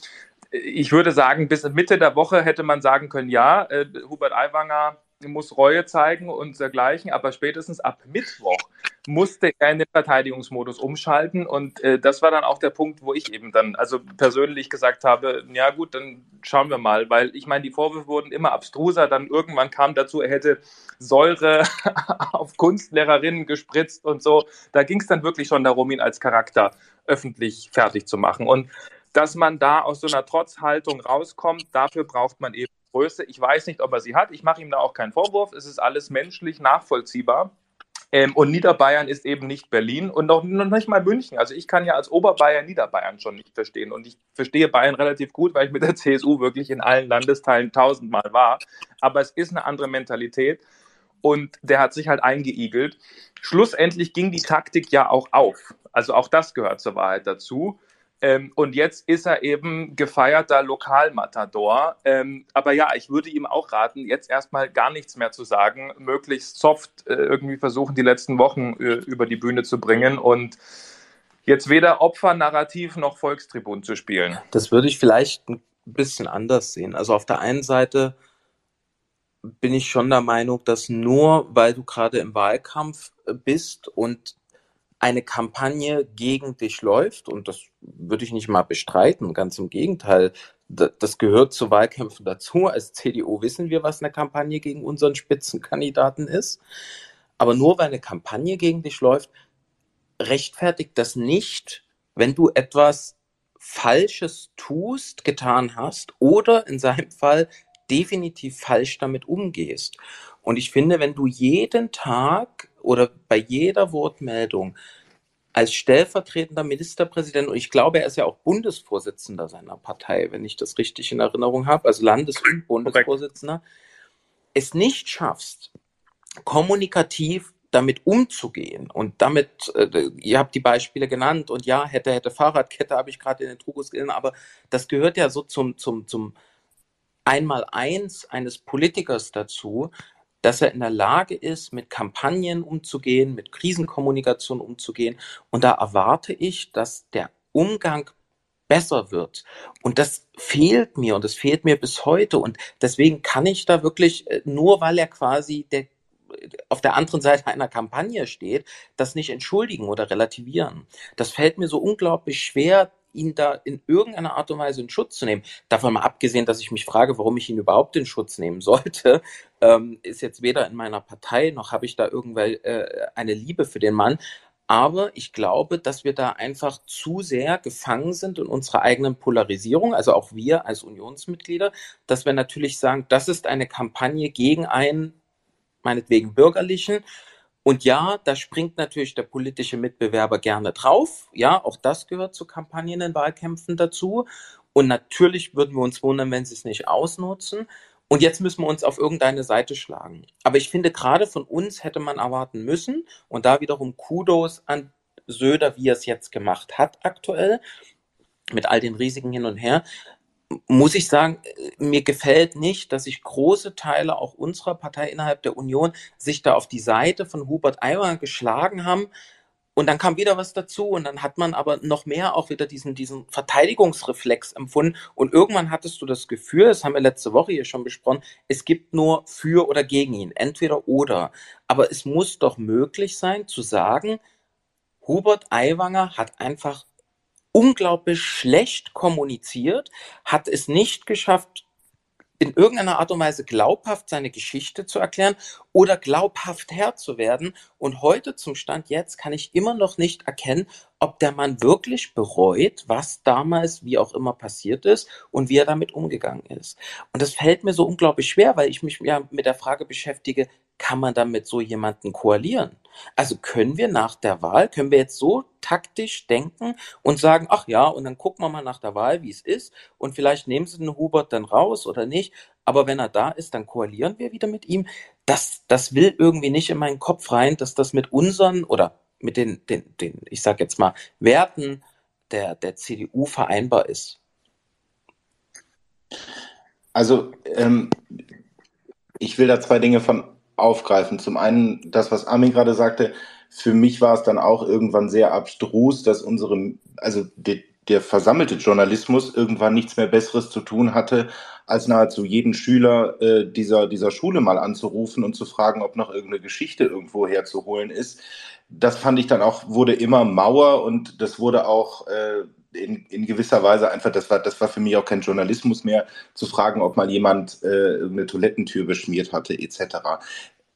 ich würde sagen, bis Mitte der Woche hätte man sagen können, ja, äh, Hubert Aiwanger muss Reue zeigen und dergleichen, aber spätestens ab Mittwoch musste er in den Verteidigungsmodus umschalten. Und äh, das war dann auch der Punkt, wo ich eben dann, also persönlich gesagt habe, ja gut, dann schauen wir mal, weil ich meine, die Vorwürfe wurden immer abstruser. Dann irgendwann kam dazu, er hätte Säure [laughs] auf Kunstlehrerinnen gespritzt und so. Da ging es dann wirklich schon darum, ihn als Charakter öffentlich fertig zu machen. Und dass man da aus so einer Trotzhaltung rauskommt, dafür braucht man eben Größe. Ich weiß nicht, ob er sie hat. Ich mache ihm da auch keinen Vorwurf. Es ist alles menschlich nachvollziehbar. Ähm, und Niederbayern ist eben nicht Berlin und noch, noch, nicht mal München. Also ich kann ja als Oberbayern Niederbayern schon nicht verstehen. Und ich verstehe Bayern relativ gut, weil ich mit der [laughs] CSU wirklich in allen Landesteilen tausendmal war. Aber es ist eine andere Mentalität. Und der hat sich halt eingeigelt. Schlussendlich ging die Taktik ja auch auf. Also auch das gehört zur Wahrheit dazu. Ähm, und jetzt ist er eben gefeierter Lokalmatador. Ähm, aber ja, ich würde ihm auch raten, jetzt erstmal gar nichts mehr zu sagen, möglichst soft äh, irgendwie versuchen, die letzten Wochen äh, über die Bühne zu bringen und jetzt weder Opfernarrativ noch Volkstribun zu spielen. Das würde ich vielleicht ein bisschen anders sehen. Also auf der einen Seite bin ich schon der Meinung, dass nur weil du gerade im Wahlkampf äh, bist und eine Kampagne gegen dich läuft, und das würde ich nicht mal bestreiten, ganz im Gegenteil, das gehört zu Wahlkämpfen dazu. Als CDU wissen wir, was eine Kampagne gegen unseren Spitzenkandidaten ist. Aber nur weil eine Kampagne gegen dich läuft, rechtfertigt das nicht, wenn du etwas Falsches tust, getan hast oder in seinem Fall definitiv falsch damit umgehst. Und ich finde, wenn du jeden Tag oder bei jeder Wortmeldung als stellvertretender Ministerpräsident, und ich glaube, er ist ja auch Bundesvorsitzender seiner Partei, wenn ich das richtig in Erinnerung habe, also Landes- und Bundesvorsitzender, es nicht schaffst, kommunikativ damit umzugehen und damit, äh, ihr habt die Beispiele genannt und ja, hätte, hätte Fahrradkette habe ich gerade in den Trugus gelesen, aber das gehört ja so zum, zum, zum Einmaleins eines Politikers dazu, dass er in der Lage ist, mit Kampagnen umzugehen, mit Krisenkommunikation umzugehen. Und da erwarte ich, dass der Umgang besser wird. Und das fehlt mir und das fehlt mir bis heute. Und deswegen kann ich da wirklich, äh, nur weil er quasi der, auf der anderen Seite einer Kampagne steht, das nicht entschuldigen oder relativieren. Das fällt mir so unglaublich schwer, ihn da in irgendeiner Art und Weise in Schutz zu nehmen. Davon mal abgesehen, dass ich mich frage, warum ich ihn überhaupt in Schutz nehmen sollte, [laughs] ähm, ist jetzt weder in meiner Partei noch habe ich da irgendwelche äh, eine Liebe für den Mann. Aber ich glaube, dass wir da einfach zu sehr gefangen sind in unserer eigenen Polarisierung, also auch wir als Unionsmitglieder, dass wir natürlich sagen, das ist eine Kampagne gegen einen, meinetwegen bürgerlichen, und ja, da springt natürlich der politische Mitbewerber gerne drauf. Ja, auch das gehört zu Kampagnen in Wahlkämpfen dazu. Und natürlich würden wir uns wundern, wenn sie es nicht ausnutzen. Und jetzt müssen wir uns auf irgendeine Seite schlagen. Aber ich finde, gerade von uns hätte man erwarten müssen, und da wiederum Kudos an Söder, wie er es jetzt gemacht hat aktuell, mit all den Risiken hin und her, muss ich sagen, mir gefällt nicht, dass sich große Teile auch unserer Partei innerhalb der Union sich da auf die Seite von Hubert Aiwanger geschlagen haben. Und dann kam wieder was dazu und dann hat man aber noch mehr auch wieder diesen, diesen Verteidigungsreflex empfunden. Und irgendwann hattest du das Gefühl, das haben wir letzte Woche hier schon besprochen, es gibt nur für oder gegen ihn, entweder oder. Aber es muss doch möglich sein zu sagen, Hubert Aiwanger hat einfach unglaublich schlecht kommuniziert, hat es nicht geschafft, in irgendeiner Art und Weise glaubhaft seine Geschichte zu erklären oder glaubhaft Herr zu werden. Und heute zum Stand jetzt kann ich immer noch nicht erkennen, ob der Mann wirklich bereut, was damals wie auch immer passiert ist und wie er damit umgegangen ist. Und das fällt mir so unglaublich schwer, weil ich mich ja mit der Frage beschäftige, kann man dann mit so jemanden koalieren? Also können wir nach der Wahl, können wir jetzt so taktisch denken und sagen, ach ja, und dann gucken wir mal nach der Wahl, wie es ist und vielleicht nehmen sie den Hubert dann raus oder nicht, aber wenn er da ist, dann koalieren wir wieder mit ihm. Das, das will irgendwie nicht in meinen Kopf rein, dass das mit unseren oder mit den, den, den ich sag jetzt mal, Werten der, der CDU vereinbar ist. Also ähm, ich will da zwei Dinge von aufgreifen. Zum einen das, was Armin gerade sagte, für mich war es dann auch irgendwann sehr abstrus, dass unsere, also die, der versammelte Journalismus irgendwann nichts mehr Besseres zu tun hatte, als nahezu jeden Schüler äh, dieser, dieser Schule mal anzurufen und zu fragen, ob noch irgendeine Geschichte irgendwo herzuholen ist. Das fand ich dann auch, wurde immer Mauer und das wurde auch äh, in, in gewisser Weise einfach, das war, das war für mich auch kein Journalismus mehr, zu fragen, ob mal jemand äh, eine Toilettentür beschmiert hatte, etc.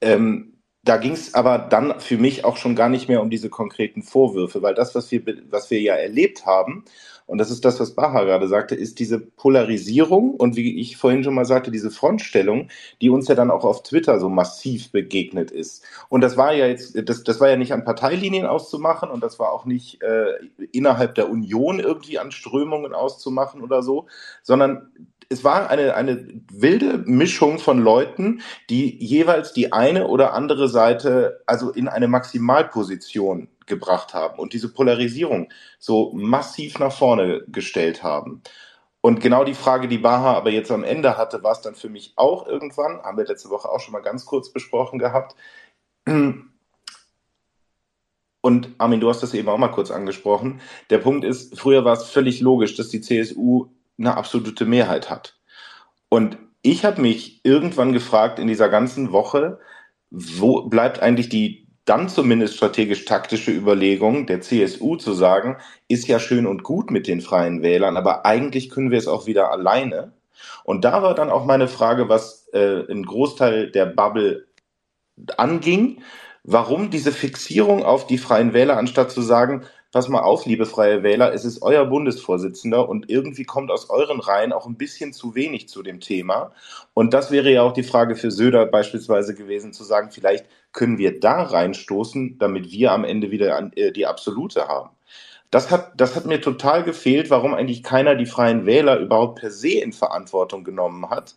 Ähm, da ging es aber dann für mich auch schon gar nicht mehr um diese konkreten Vorwürfe, weil das, was wir, was wir ja erlebt haben, und das ist das, was Baha gerade sagte, ist diese Polarisierung und wie ich vorhin schon mal sagte, diese Frontstellung, die uns ja dann auch auf Twitter so massiv begegnet ist. Und das war ja jetzt, das, das war ja nicht an Parteilinien auszumachen und das war auch nicht äh, innerhalb der Union irgendwie an Strömungen auszumachen oder so, sondern es war eine, eine wilde Mischung von Leuten, die jeweils die eine oder andere Seite also in eine Maximalposition gebracht haben und diese Polarisierung so massiv nach vorne gestellt haben. Und genau die Frage, die Baha aber jetzt am Ende hatte, war es dann für mich auch irgendwann, haben wir letzte Woche auch schon mal ganz kurz besprochen gehabt. Und Armin, du hast das eben auch mal kurz angesprochen. Der Punkt ist, früher war es völlig logisch, dass die CSU eine absolute Mehrheit hat. Und ich habe mich irgendwann gefragt in dieser ganzen Woche, wo bleibt eigentlich die dann zumindest strategisch-taktische Überlegung der CSU zu sagen, ist ja schön und gut mit den freien Wählern, aber eigentlich können wir es auch wieder alleine. Und da war dann auch meine Frage, was äh, ein Großteil der Bubble anging, warum diese Fixierung auf die freien Wähler, anstatt zu sagen, pass mal auf, liebe Freie Wähler, es ist euer Bundesvorsitzender und irgendwie kommt aus euren Reihen auch ein bisschen zu wenig zu dem Thema. Und das wäre ja auch die Frage für Söder beispielsweise gewesen, zu sagen, vielleicht können wir da reinstoßen, damit wir am Ende wieder äh, die Absolute haben. Das hat, das hat mir total gefehlt, warum eigentlich keiner die Freien Wähler überhaupt per se in Verantwortung genommen hat.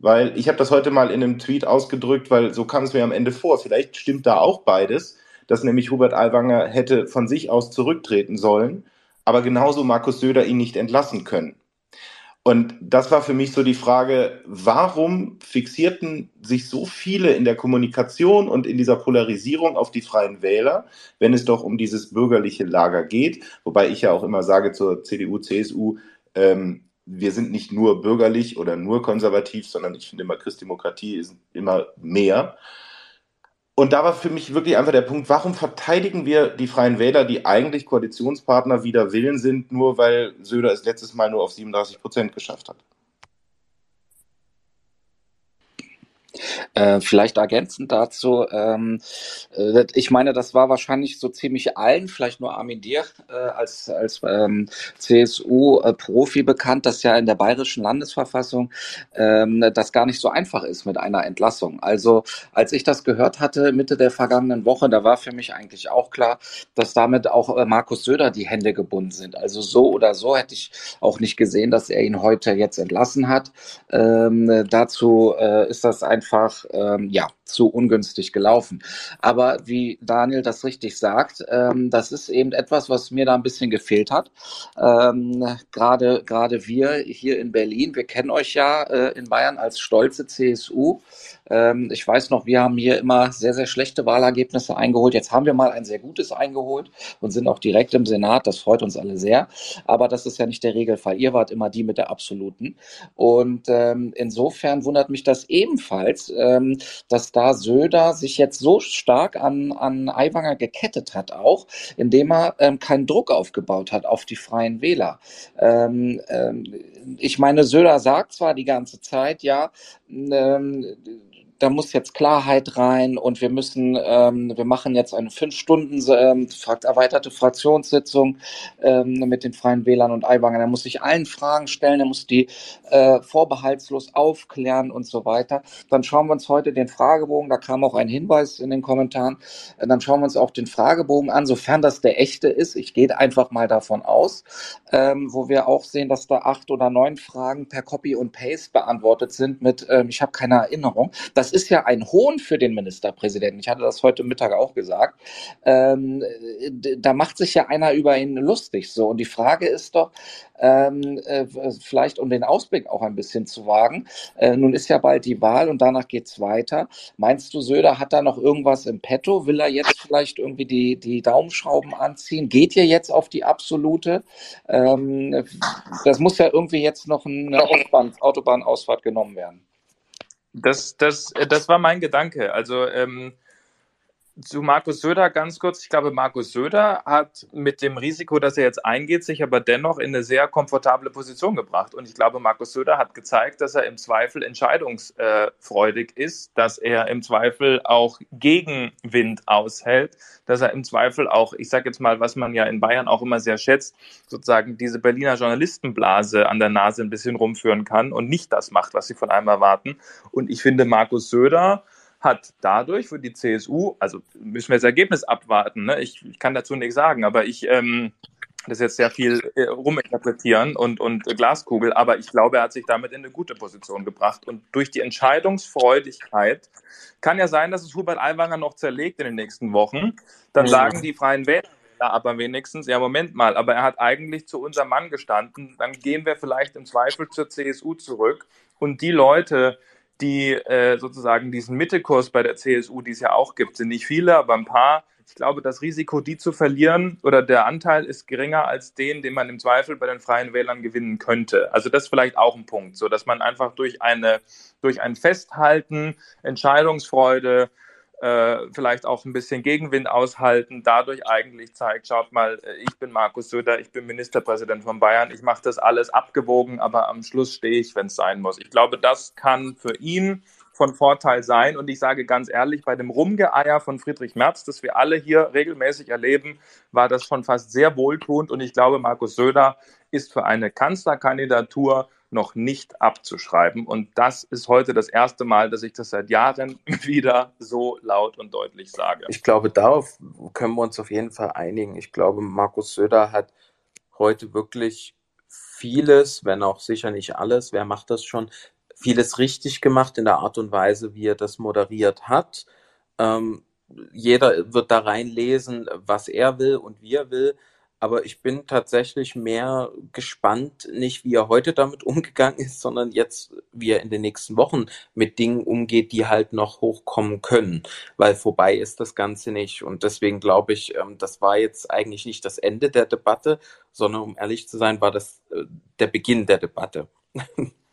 Weil ich habe das heute mal in einem Tweet ausgedrückt, weil so kam es mir am Ende vor. Vielleicht stimmt da auch beides dass nämlich Hubert Aiwanger hätte von sich aus zurücktreten sollen, aber genauso Markus Söder ihn nicht entlassen können. Und das war für mich so die Frage, warum fixierten sich so viele in der Kommunikation und in dieser Polarisierung auf die freien Wähler, wenn es doch um dieses bürgerliche Lager geht? Wobei ich ja auch immer sage zur CDU, CSU, ähm, wir sind nicht nur bürgerlich oder nur konservativ, sondern ich finde immer, Christdemokratie ist immer mehr. Und da war für mich wirklich einfach der Punkt, warum verteidigen wir die Freien Wähler, die eigentlich Koalitionspartner wider Willen sind, nur weil Söder es letztes Mal nur auf 37 Prozent geschafft hat? Äh, vielleicht ergänzend dazu, ähm, äh, ich meine, das war wahrscheinlich so ziemlich allen, vielleicht nur Armin Dir äh, als, als ähm, CSU-Profi bekannt, dass ja in der bayerischen Landesverfassung ähm, das gar nicht so einfach ist mit einer Entlassung. Also als ich das gehört hatte Mitte der vergangenen Woche, da war für mich eigentlich auch klar, dass damit auch äh, Markus Söder die Hände gebunden sind. Also so oder so hätte ich auch nicht gesehen, dass er ihn heute jetzt entlassen hat. Ähm, dazu ist das einfach einfach ähm, ja zu ungünstig gelaufen. Aber wie Daniel das richtig sagt, ähm, das ist eben etwas, was mir da ein bisschen gefehlt hat. Ähm, gerade gerade wir hier in Berlin, wir kennen euch ja äh, in Bayern als stolze CSU. Ähm, ich weiß noch, wir haben hier immer sehr, sehr schlechte Wahlergebnisse eingeholt. Jetzt haben wir mal ein sehr gutes eingeholt und sind auch direkt im Senat. Das freut uns alle sehr. Aber das ist ja nicht der Regelfall. Ihr wart immer die mit der absoluten. Und ähm, insofern wundert mich das ebenfalls, ähm, dass da Söder sich jetzt so stark an, an Aiwanger gekettet hat, auch indem er ähm, keinen Druck aufgebaut hat auf die freien Wähler. Ähm, ähm, ich meine, Söder sagt zwar die ganze Zeit, ja, da muss jetzt Klarheit rein und wir müssen, ähm, wir machen jetzt eine fünf Stunden ähm, erweiterte Fraktionssitzung ähm, mit den Freien Wählern und Aiwanger. Er muss sich allen Fragen stellen, er muss die äh, vorbehaltslos aufklären und so weiter. Dann schauen wir uns heute den Fragebogen, da kam auch ein Hinweis in den Kommentaren, äh, dann schauen wir uns auch den Fragebogen an, sofern das der echte ist. Ich gehe einfach mal davon aus, ähm, wo wir auch sehen, dass da acht oder neun Fragen per Copy und Paste beantwortet sind mit, ähm, ich habe keine Erinnerung. Das das ist ja ein Hohn für den Ministerpräsidenten. Ich hatte das heute Mittag auch gesagt. Ähm, da macht sich ja einer über ihn lustig so. Und die Frage ist doch, ähm, äh, vielleicht um den Ausblick auch ein bisschen zu wagen. Äh, nun ist ja bald die Wahl und danach geht's weiter. Meinst du, Söder hat da noch irgendwas im Petto? Will er jetzt vielleicht irgendwie die, die Daumenschrauben anziehen? Geht ihr jetzt auf die absolute? Ähm, das muss ja irgendwie jetzt noch eine Autobahn, Autobahnausfahrt genommen werden. Das, das, das war mein Gedanke. Also ähm, zu Markus Söder ganz kurz. Ich glaube, Markus Söder hat mit dem Risiko, dass er jetzt eingeht, sich aber dennoch in eine sehr komfortable Position gebracht. Und ich glaube, Markus Söder hat gezeigt, dass er im Zweifel entscheidungsfreudig ist, dass er im Zweifel auch Gegenwind aushält, dass er im Zweifel auch, ich sage jetzt mal, was man ja in Bayern auch immer sehr schätzt, sozusagen diese Berliner Journalistenblase an der Nase ein bisschen rumführen kann und nicht das macht, was sie von einem erwarten. Und ich finde, Markus Söder hat dadurch für die CSU, also müssen wir das Ergebnis abwarten, ne? ich, ich kann dazu nichts sagen, aber ich ähm, das jetzt sehr viel äh, ruminterpretieren und, und Glaskugel, aber ich glaube, er hat sich damit in eine gute Position gebracht. Und durch die Entscheidungsfreudigkeit kann ja sein, dass es Hubert Aiwanger noch zerlegt in den nächsten Wochen. Dann sagen die Freien Wähler aber wenigstens, ja, Moment mal, aber er hat eigentlich zu unserem Mann gestanden. Dann gehen wir vielleicht im Zweifel zur CSU zurück. Und die Leute, die äh, sozusagen diesen Mittelkurs bei der CSU, die es ja auch gibt, sind nicht viele, aber ein paar. Ich glaube, das Risiko, die zu verlieren oder der Anteil ist geringer als den, den man im Zweifel bei den Freien Wählern gewinnen könnte. Also das ist vielleicht auch ein Punkt, so dass man einfach durch eine durch ein Festhalten, Entscheidungsfreude, äh, vielleicht auch ein bisschen Gegenwind aushalten, dadurch eigentlich zeigt, schaut mal, äh, ich bin Markus Söder, ich bin Ministerpräsident von Bayern, ich mache das alles abgewogen, aber am Schluss stehe ich, wenn es sein muss. Ich glaube, das kann für ihn von Vorteil sein. Und ich sage ganz ehrlich, bei dem Rumgeeier von Friedrich Merz, das wir alle hier regelmäßig erleben, war das schon fast sehr wohltuend. Und ich glaube, Markus Söder ist für eine Kanzlerkandidatur noch nicht abzuschreiben. Und das ist heute das erste Mal, dass ich das seit Jahren [laughs] wieder so laut und deutlich sage. Ich glaube, darauf können wir uns auf jeden Fall einigen. Ich glaube, Markus Söder hat heute wirklich vieles, wenn auch sicher nicht alles, wer macht das schon, vieles richtig gemacht in der Art und Weise, wie er das moderiert hat. Ähm, jeder wird da reinlesen, was er will und wie er will. Aber ich bin tatsächlich mehr gespannt, nicht wie er heute damit [laughs] umgegangen ist, sondern jetzt, wie er in den nächsten Wochen mit Dingen umgeht, die halt noch hochkommen können. Weil vorbei ist das Ganze nicht. Und deswegen glaube ich, ähm, das war jetzt eigentlich nicht das Ende der Debatte, sondern um ehrlich zu sein, war das äh, der Beginn der Debatte. [laughs]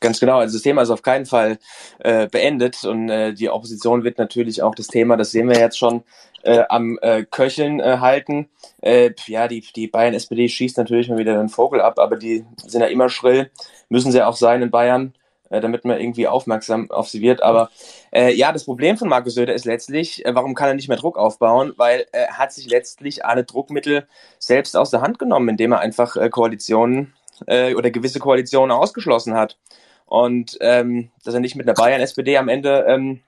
Ganz genau. Also das Thema ist auf keinen Fall äh, beendet und äh, die Opposition wird natürlich auch das Thema, das sehen wir jetzt schon, äh, am äh, Köcheln äh, halten. Äh, ja, die, die Bayern SPD schießt natürlich mal wieder den Vogel ab, aber die sind ja immer schrill, müssen sie auch sein in Bayern, äh, damit man irgendwie aufmerksam auf sie wird. Aber äh, ja, das Problem von Markus Söder ist letztlich, äh, warum kann er nicht mehr Druck aufbauen? Weil er hat sich letztlich alle Druckmittel selbst aus der Hand genommen, indem er einfach äh, Koalitionen äh, oder gewisse Koalitionen ausgeschlossen hat. Und ähm, dass er nicht mit einer Bayern-SPD am Ende ähm,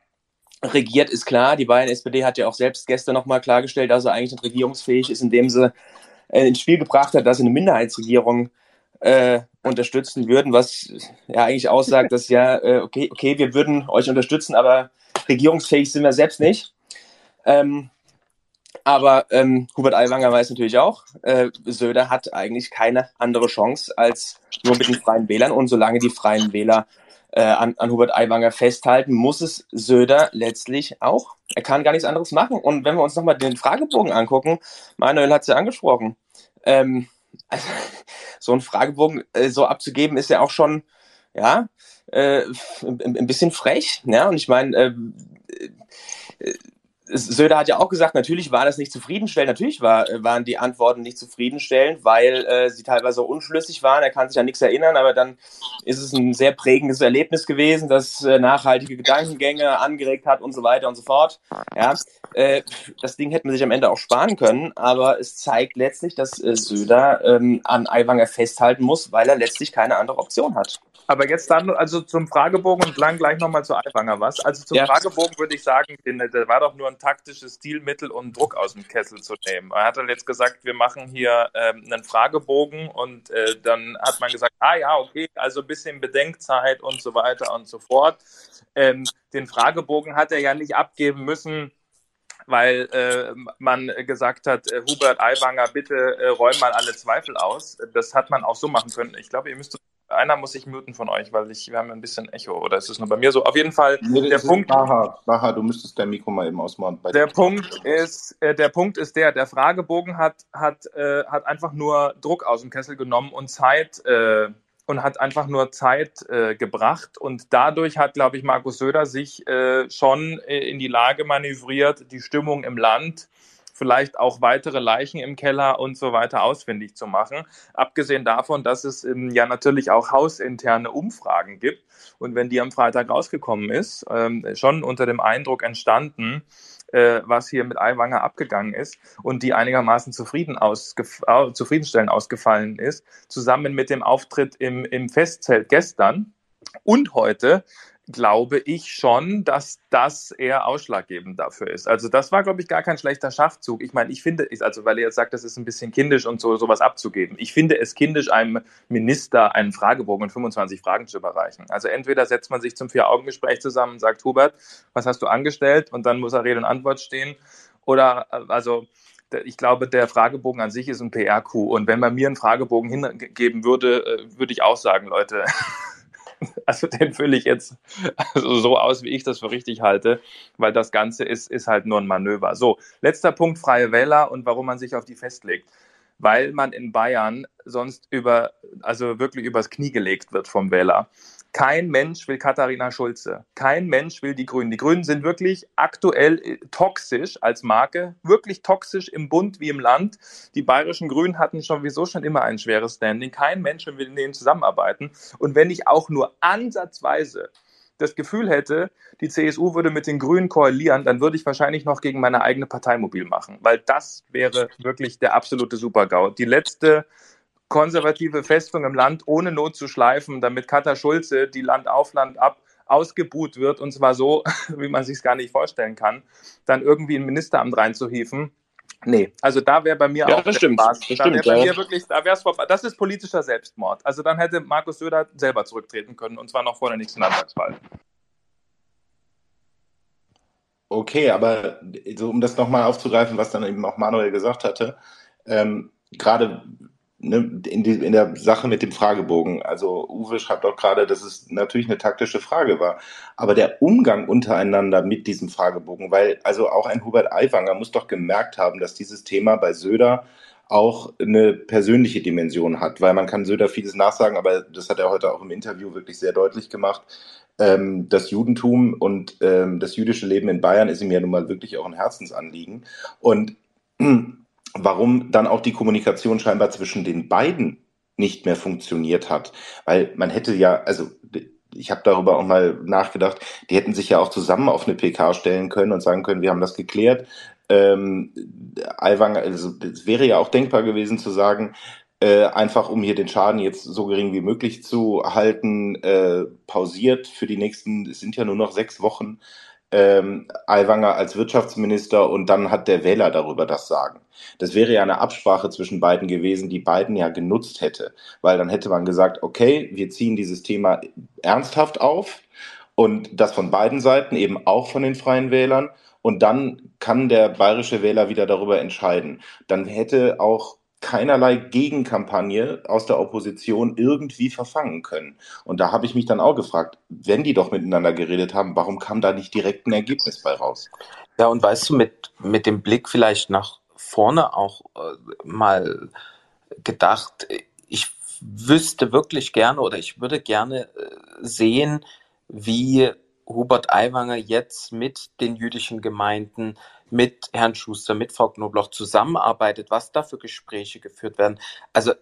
regiert, ist klar. Die Bayern-SPD hat ja auch selbst gestern nochmal klargestellt, dass er eigentlich nicht regierungsfähig ist, indem sie äh, ins Spiel gebracht hat, dass sie eine Minderheitsregierung äh, unterstützen würden, was ja eigentlich aussagt, dass ja, äh, okay, okay, wir würden euch unterstützen, aber regierungsfähig sind wir selbst nicht. Ähm, aber ähm, Hubert Aiwanger weiß natürlich auch, äh, Söder hat eigentlich keine andere Chance als nur mit den Freien Wählern. Und solange die Freien Wähler äh, an, an Hubert Aiwanger festhalten, muss es Söder letztlich auch. Er kann gar nichts anderes machen. Und wenn wir uns nochmal den Fragebogen angucken, Manuel hat es ja angesprochen, ähm, also, so ein Fragebogen äh, so abzugeben, ist ja auch schon, ja, äh, ein, ein bisschen frech. Ja? Und ich meine, äh, äh Söder hat ja auch gesagt, natürlich war das nicht zufriedenstellend, natürlich war, waren die Antworten nicht zufriedenstellend, weil äh, sie teilweise unschlüssig waren. Er kann sich an nichts erinnern, aber dann ist es ein sehr prägendes Erlebnis gewesen, das äh, nachhaltige Gedankengänge angeregt hat und so weiter und so fort. Ja, äh, das Ding hätte man sich am Ende auch sparen können, aber es zeigt letztlich, dass äh, Söder ähm, an Aiwanger festhalten muss, weil er letztlich keine andere Option hat. Aber jetzt dann, also zum Fragebogen und lang gleich nochmal zu Aiwanger was. Also zum ja. Fragebogen würde ich sagen, der war doch nur ein taktisches Stilmittel, um Druck aus dem Kessel zu nehmen. Er hat dann jetzt gesagt, wir machen hier ähm, einen Fragebogen und äh, dann hat man gesagt, ah ja, okay, also ein bisschen Bedenkzeit und so weiter und so fort. Ähm, den Fragebogen hat er ja nicht abgeben müssen, weil äh, man gesagt hat, äh, Hubert Aiwanger, bitte äh, räum mal alle Zweifel aus. Das hat man auch so machen können. Ich glaube, ihr müsst einer muss sich muten von euch, weil ich, wir haben ein bisschen Echo. Oder ist es nur bei mir so? Auf jeden Fall, nee, der Punkt. Baha, Baha, du müsstest dein Mikro mal eben ausmachen. Der Punkt ist, äh, der Punkt ist der, der Fragebogen hat, hat, äh, hat einfach nur Druck aus dem Kessel genommen und Zeit, äh, und hat einfach nur Zeit äh, gebracht. Und dadurch hat, glaube ich, Markus Söder sich äh, schon äh, in die Lage manövriert, die Stimmung im Land vielleicht auch weitere Leichen im Keller und so weiter ausfindig zu machen. Abgesehen davon, dass es ähm, ja natürlich auch hausinterne Umfragen gibt. Und wenn die am Freitag rausgekommen ist, ähm, schon unter dem Eindruck entstanden, äh, was hier mit Aiwanger abgegangen ist und die einigermaßen zufrieden ausgef zufriedenstellend ausgefallen ist, zusammen mit dem Auftritt im, im Festzelt gestern und heute, glaube ich schon, dass das eher ausschlaggebend dafür ist. Also das war, glaube ich, gar kein schlechter Schachzug. Ich meine, ich finde, also weil ihr jetzt sagt, das ist ein bisschen kindisch und so sowas abzugeben. Ich finde es kindisch, einem Minister einen Fragebogen und 25 Fragen zu überreichen. Also entweder setzt man sich zum Vier-Augen-Gespräch zusammen und sagt, Hubert, was hast du angestellt? Und dann muss er Rede und Antwort stehen. Oder also ich glaube, der Fragebogen an sich ist ein PR-Coup. Und wenn man mir einen Fragebogen hingeben würde, äh, würde ich auch sagen, Leute, [laughs] [laughs] Also den fülle ich jetzt so aus, wie ich das für richtig halte, weil das Ganze ist, ist halt nur ein Manöver. So, letzter Punkt, freie Wähler und warum man sich auf die festlegt. Weil man in Bayern sonst über, also wirklich übers Knie gelegt wird vom Wähler. Kein Mensch will Katharina Schulze. Kein Mensch will die Grünen. Die Grünen sind wirklich aktuell äh, toxisch als Marke, wirklich toxisch im Bund wie im Land. Die bayerischen Grünen hatten sowieso schon immer ein schweres Standing. Kein Mensch will mit denen zusammenarbeiten. Und wenn ich auch nur ansatzweise das Gefühl hätte, die CSU würde mit den Grünen koalieren, dann würde ich wahrscheinlich noch gegen meine eigene Partei mobil machen, weil das wäre wirklich der absolute Supergau. Die letzte konservative Festung im Land ohne Not zu schleifen, damit Katha Schulze, die Land auf Land ab, ausgebuht wird und zwar so, [laughs] wie man sich es gar nicht vorstellen kann, dann irgendwie ein Ministeramt reinzuhieven. Nee, also da wäre bei mir ja, auch das stimmt, Spaß. Das da stimmt, bei ja. mir wirklich, da wär's vorbei. Das ist politischer Selbstmord. Also dann hätte Markus Söder selber zurücktreten können und zwar noch vor der nächsten Landtagswahl. Okay, aber so, um das nochmal aufzugreifen, was dann eben auch Manuel gesagt hatte, ähm, gerade ne, in, die, in der Sache mit dem Fragebogen. Also Uwe schreibt auch gerade, dass es natürlich eine taktische Frage war. Aber der Umgang untereinander mit diesem Fragebogen, weil also auch ein Hubert Aiwanger muss doch gemerkt haben, dass dieses Thema bei Söder auch eine persönliche Dimension hat, weil man kann Söder vieles nachsagen, aber das hat er heute auch im Interview wirklich sehr deutlich gemacht. Ähm, das Judentum und ähm, das jüdische Leben in Bayern ist ihm ja nun mal wirklich auch ein Herzensanliegen. Und warum dann auch die Kommunikation scheinbar zwischen den beiden nicht mehr funktioniert hat. Weil man hätte ja, also ich habe darüber auch mal nachgedacht, die hätten sich ja auch zusammen auf eine PK stellen können und sagen können, wir haben das geklärt. Ähm, Aiwanger, also es wäre ja auch denkbar gewesen zu sagen, äh, einfach um hier den Schaden jetzt so gering wie möglich zu halten, äh, pausiert für die nächsten, es sind ja nur noch sechs Wochen, ähm, Aiwanger als Wirtschaftsminister und dann hat der Wähler darüber das Sagen. Das wäre ja eine Absprache zwischen beiden gewesen, die beiden ja genutzt hätte, weil dann hätte man gesagt, okay, wir ziehen dieses Thema ernsthaft auf und das von beiden Seiten, eben auch von den freien Wählern und dann kann der bayerische Wähler wieder darüber entscheiden. Dann hätte auch keinerlei Gegenkampagne aus der Opposition irgendwie verfangen können. Und da habe ich mich dann auch gefragt, wenn die doch miteinander geredet haben, warum kam da nicht direkt ein Ergebnis bei raus? Ja, und weißt du, mit, mit dem Blick vielleicht nach vorne auch äh, mal gedacht, ich wüsste wirklich gerne oder ich würde gerne äh, sehen, wie Hubert Aiwanger jetzt mit den jüdischen Gemeinden mit Herrn Schuster, mit Frau Knobloch zusammenarbeitet, was da für Gespräche geführt werden. Also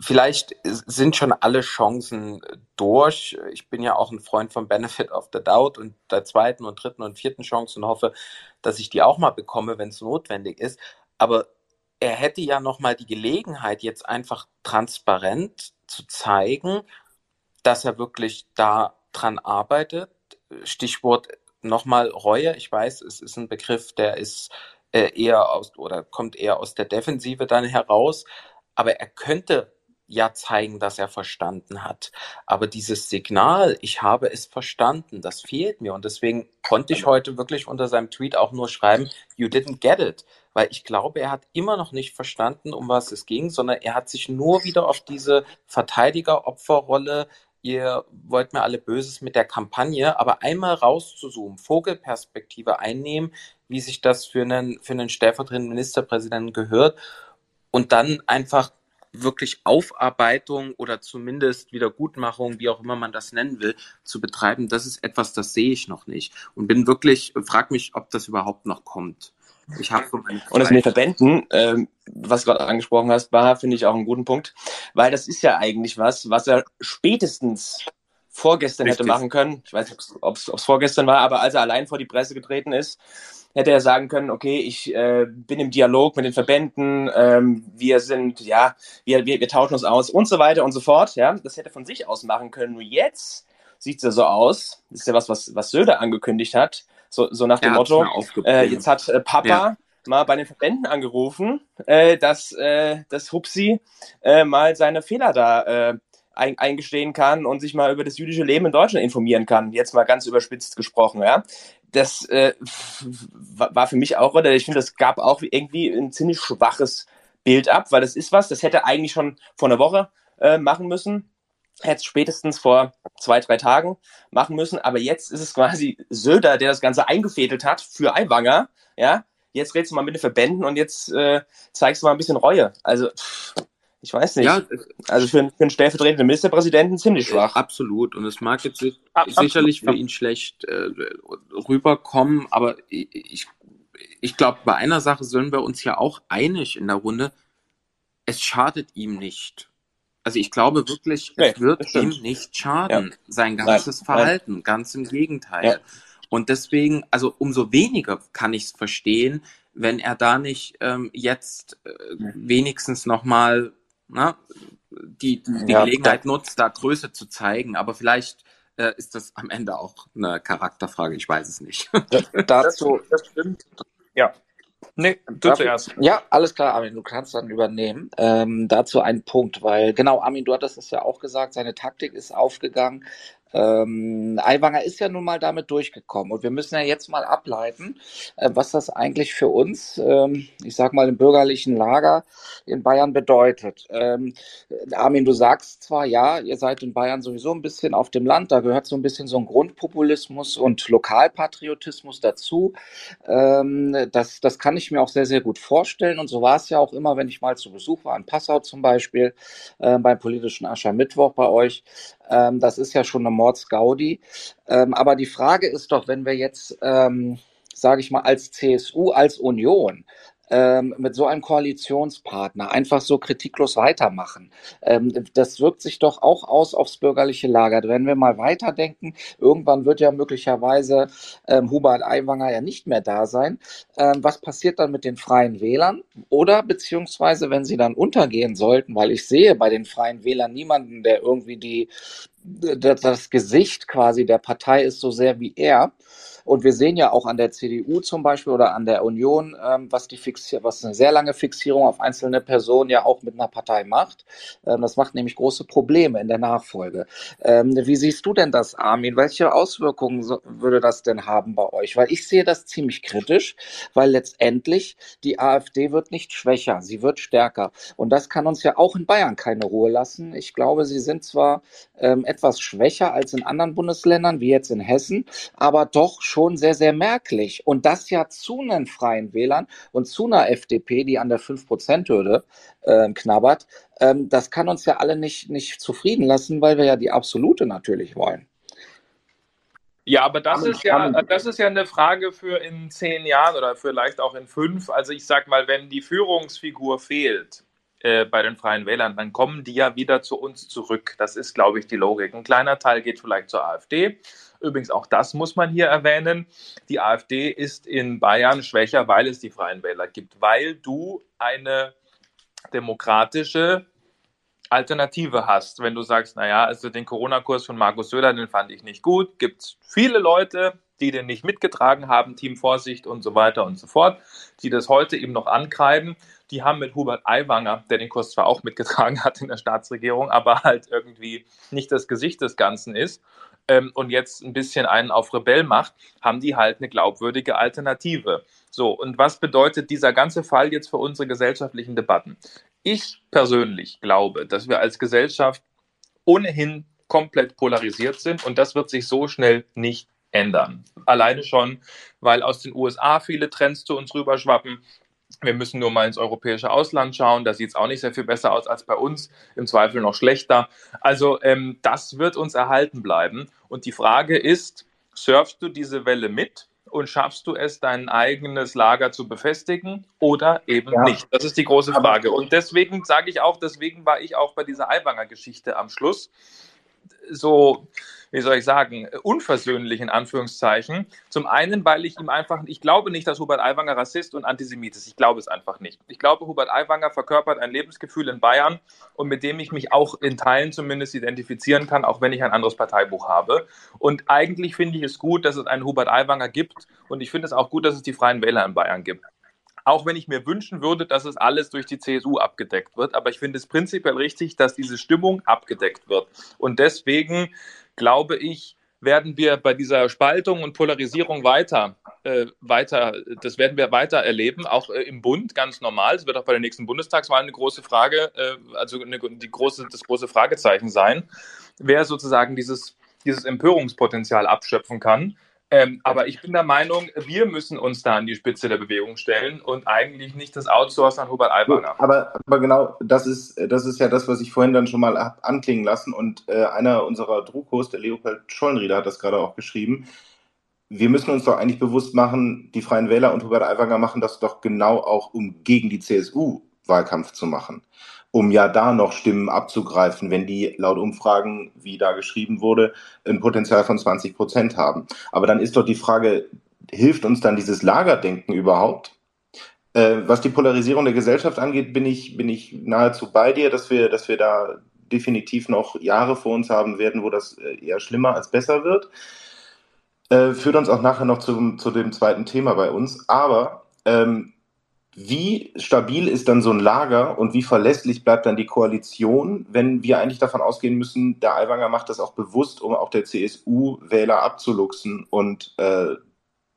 vielleicht sind schon alle Chancen durch. Ich bin ja auch ein Freund vom Benefit of the Doubt und der zweiten und dritten und vierten Chance und hoffe, dass ich die auch mal bekomme, wenn es notwendig ist. Aber er hätte ja noch mal die Gelegenheit, jetzt einfach transparent zu zeigen, dass er wirklich da dran arbeitet. Stichwort nochmal Reue, ich weiß, es ist ein Begriff, der ist äh, eher aus oder kommt eher aus der Defensive dann heraus, aber er könnte ja zeigen, dass er verstanden hat. Aber dieses Signal, ich habe es verstanden, das fehlt mir. Und deswegen konnte ich heute wirklich unter seinem Tweet auch nur schreiben, you didn't get it. Weil ich glaube, er hat immer noch nicht verstanden, um was es ging, sondern er hat sich nur wieder auf diese Verteidiger-Opferrolle ihr wollt mir alle Böses mit der Kampagne, aber einmal rauszuzoomen, Vogelperspektive einnehmen, wie sich das für einen, für einen stellvertretenden Ministerpräsidenten gehört und dann einfach wirklich Aufarbeitung oder zumindest Wiedergutmachung, wie auch immer man das nennen will, zu betreiben, das ist etwas, das sehe ich noch nicht. Und bin wirklich, frag mich, ob das überhaupt noch kommt. Ich habe Und das mit den Verbänden, ähm, was du gerade angesprochen hast, war, finde ich auch einen guten Punkt, weil das ist ja eigentlich was, was er spätestens vorgestern Richtig. hätte machen können. Ich weiß nicht, ob es vorgestern war, aber als er allein vor die Presse getreten ist, hätte er sagen können, okay, ich äh, bin im Dialog mit den Verbänden, ähm, wir sind, ja, wir, wir, wir tauschen uns aus und so weiter und so fort. Ja, das hätte von sich aus machen können. Nur jetzt sieht es ja so aus, das ist ja was, was, was Söder angekündigt hat, so, so nach dem Motto, äh, jetzt hat äh, Papa ja. mal bei den Verbänden angerufen, äh, dass, äh, dass Hupsi äh, mal seine Fehler da äh, ein, eingestehen kann und sich mal über das jüdische Leben in Deutschland informieren kann. Jetzt mal ganz überspitzt gesprochen, ja. Das äh, war für mich auch, oder ich finde, das gab auch irgendwie ein ziemlich schwaches Bild ab, weil das ist was, das hätte eigentlich schon vor einer Woche äh, machen müssen hätte spätestens vor zwei, drei Tagen machen müssen. Aber jetzt ist es quasi Söder, der das Ganze eingefädelt hat für Aiwanger. Ja, jetzt redest du mal mit den Verbänden und jetzt äh, zeigst du mal ein bisschen Reue. Also, ich weiß nicht. Ja, also für, für einen stellvertretenden Ministerpräsidenten ziemlich schwach. Absolut. Und es mag jetzt sicherlich für ihn schlecht äh, rüberkommen, aber ich, ich glaube, bei einer Sache sind wir uns ja auch einig in der Runde. Es schadet ihm nicht also ich glaube wirklich, nee, es wird ihm nicht schaden, ja. sein ganzes Nein. Verhalten, Nein. ganz im Gegenteil. Ja. Und deswegen, also umso weniger kann ich es verstehen, wenn er da nicht ähm, jetzt äh, wenigstens nochmal die, die ja, Gelegenheit nutzt, da Größe zu zeigen. Aber vielleicht äh, ist das am Ende auch eine Charakterfrage, ich weiß es nicht. [laughs] dazu, das stimmt. Ja, Nee, du zuerst. Ja, alles klar, Armin, du kannst dann übernehmen. Ähm, dazu ein Punkt, weil genau, Armin, du hattest es ja auch gesagt, seine Taktik ist aufgegangen. Ähm, Aiwanger ist ja nun mal damit durchgekommen und wir müssen ja jetzt mal ableiten, äh, was das eigentlich für uns, ähm, ich sag mal im bürgerlichen Lager in Bayern bedeutet. Ähm, Armin, du sagst zwar, ja, ihr seid in Bayern sowieso ein bisschen auf dem Land, da gehört so ein bisschen so ein Grundpopulismus und Lokalpatriotismus dazu. Ähm, das, das kann ich mir auch sehr, sehr gut vorstellen und so war es ja auch immer, wenn ich mal zu Besuch war in Passau zum Beispiel, äh, beim politischen Aschermittwoch bei euch. Ähm, das ist ja schon eine Mordsgaudi. Ähm, aber die Frage ist doch, wenn wir jetzt, ähm, sage ich mal, als CSU, als Union ähm, mit so einem Koalitionspartner einfach so kritiklos weitermachen. Ähm, das wirkt sich doch auch aus aufs bürgerliche Lager. Wenn wir mal weiterdenken, irgendwann wird ja möglicherweise ähm, Hubert Aiwanger ja nicht mehr da sein. Ähm, was passiert dann mit den freien Wählern? Oder beziehungsweise, wenn sie dann untergehen sollten, weil ich sehe bei den freien Wählern niemanden, der irgendwie die das Gesicht quasi der Partei ist so sehr wie er. Und wir sehen ja auch an der CDU zum Beispiel oder an der Union, ähm, was die Fixierung, was eine sehr lange Fixierung auf einzelne Personen ja auch mit einer Partei macht. Ähm, das macht nämlich große Probleme in der Nachfolge. Ähm, wie siehst du denn das, Armin? Welche Auswirkungen so, würde das denn haben bei euch? Weil ich sehe das ziemlich kritisch, weil letztendlich die AfD wird nicht schwächer, sie wird stärker. Und das kann uns ja auch in Bayern keine Ruhe lassen. Ich glaube, sie sind zwar ähm, etwas schwächer als in anderen Bundesländern, wie jetzt in Hessen, aber doch schon sehr, sehr merklich. Und das ja zu einen freien Wählern und zu einer FDP, die an der 5%-Hürde äh, knabbert. Ähm, das kann uns ja alle nicht, nicht zufrieden lassen, weil wir ja die absolute natürlich wollen. Ja, aber das ist ja, das ist ja eine Frage für in zehn Jahren oder vielleicht auch in fünf. Also ich sag mal, wenn die Führungsfigur fehlt, äh, bei den Freien Wählern, dann kommen die ja wieder zu uns zurück. Das ist, glaube ich, die Logik. Ein kleiner Teil geht vielleicht zur AfD. Übrigens, auch das muss man hier erwähnen. Die AfD ist in Bayern schwächer, weil es die Freien Wähler gibt, weil du eine demokratische Alternative hast. Wenn du sagst, naja, also den Corona-Kurs von Markus Söder, den fand ich nicht gut, gibt es viele Leute, die den nicht mitgetragen haben, Team Vorsicht und so weiter und so fort, die das heute eben noch ankreiden, die haben mit Hubert Aiwanger, der den Kurs zwar auch mitgetragen hat in der Staatsregierung, aber halt irgendwie nicht das Gesicht des Ganzen ist ähm, und jetzt ein bisschen einen auf Rebell macht, haben die halt eine glaubwürdige Alternative. So, und was bedeutet dieser ganze Fall jetzt für unsere gesellschaftlichen Debatten? Ich persönlich glaube, dass wir als Gesellschaft ohnehin komplett polarisiert sind und das wird sich so schnell nicht ändern. Alleine schon, weil aus den USA viele Trends zu uns rüberschwappen. Wir müssen nur mal ins europäische Ausland schauen. Da sieht es auch nicht sehr viel besser aus als bei uns. Im Zweifel noch schlechter. Also ähm, das wird uns erhalten bleiben. Und die Frage ist, surfst du diese Welle mit und schaffst du es, dein eigenes Lager zu befestigen oder eben ja. nicht? Das ist die große Frage. Und deswegen sage ich auch, deswegen war ich auch bei dieser Aiwanger Geschichte am Schluss so, wie soll ich sagen, unversöhnlich in Anführungszeichen. Zum einen, weil ich ihm einfach, ich glaube nicht, dass Hubert Aiwanger Rassist und Antisemit ist. Ich glaube es einfach nicht. Ich glaube, Hubert Aiwanger verkörpert ein Lebensgefühl in Bayern und mit dem ich mich auch in Teilen zumindest identifizieren kann, auch wenn ich ein anderes Parteibuch habe. Und eigentlich finde ich es gut, dass es einen Hubert Aiwanger gibt und ich finde es auch gut, dass es die Freien Wähler in Bayern gibt. Auch wenn ich mir wünschen würde, dass es alles durch die CSU abgedeckt wird. Aber ich finde es prinzipiell richtig, dass diese Stimmung abgedeckt wird. Und deswegen glaube ich, werden wir bei dieser Spaltung und Polarisierung weiter, äh, weiter, das werden wir weiter erleben, auch äh, im Bund ganz normal. Es wird auch bei der nächsten Bundestagswahl eine große Frage, äh, also eine, die große, das große Fragezeichen sein, wer sozusagen dieses, dieses Empörungspotenzial abschöpfen kann. Ähm, aber ich bin der Meinung, wir müssen uns da an die Spitze der Bewegung stellen und eigentlich nicht das Outsourcen an Hubert Aiwanger. Aber, aber genau, das ist, das ist ja das, was ich vorhin dann schon mal habe anklingen lassen. Und äh, einer unserer Druckos, der Leopold Schollenrieder, hat das gerade auch geschrieben. Wir müssen uns doch eigentlich bewusst machen, die Freien Wähler und Hubert Aiwanger machen das doch genau auch, um gegen die CSU Wahlkampf zu machen um ja da noch Stimmen abzugreifen, wenn die laut Umfragen, wie da geschrieben wurde, ein Potenzial von 20 Prozent haben. Aber dann ist doch die Frage, hilft uns dann dieses Lagerdenken überhaupt? Äh, was die Polarisierung der Gesellschaft angeht, bin ich, bin ich nahezu bei dir, dass wir, dass wir da definitiv noch Jahre vor uns haben werden, wo das äh, eher schlimmer als besser wird. Äh, führt uns auch nachher noch zu, zu dem zweiten Thema bei uns. Aber ähm, wie stabil ist dann so ein Lager und wie verlässlich bleibt dann die Koalition, wenn wir eigentlich davon ausgehen müssen, der Aiwanger macht das auch bewusst, um auch der CSU-Wähler abzuluxen und äh,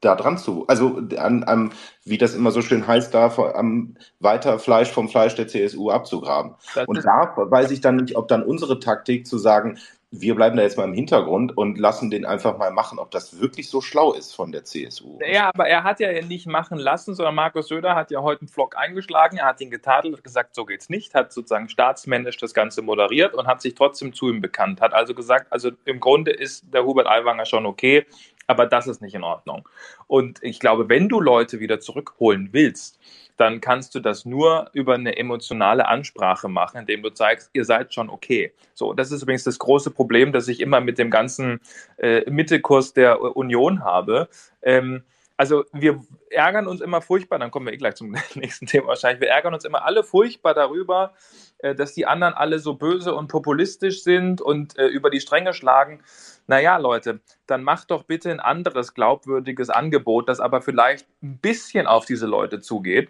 da dran zu, also an, an, wie das immer so schön heißt, da am weiter Fleisch vom Fleisch der CSU abzugraben. Das und da weiß ich dann nicht, ob dann unsere Taktik zu sagen, wir bleiben da jetzt mal im Hintergrund und lassen den einfach mal machen, ob das wirklich so schlau ist von der CSU. Ja, aber er hat ja nicht machen lassen, sondern Markus Söder hat ja heute einen Vlog eingeschlagen, er hat ihn getadelt, gesagt, so geht's nicht, hat sozusagen staatsmännisch das Ganze moderiert und hat sich trotzdem zu ihm bekannt, hat also gesagt, also im Grunde ist der Hubert Aiwanger schon okay, aber das ist nicht in Ordnung. Und ich glaube, wenn du Leute wieder zurückholen willst, dann kannst du das nur über eine emotionale Ansprache machen, indem du zeigst, ihr seid schon okay. So, das ist übrigens das große Problem, das ich immer mit dem ganzen äh, Mittelkurs der Union habe. Ähm, also wir ärgern uns immer furchtbar, dann kommen wir eh gleich zum [laughs] nächsten Thema wahrscheinlich, wir ärgern uns immer alle furchtbar darüber, äh, dass die anderen alle so böse und populistisch sind und äh, über die Stränge schlagen. Naja, Leute, dann macht doch bitte ein anderes glaubwürdiges Angebot, das aber vielleicht ein bisschen auf diese Leute zugeht.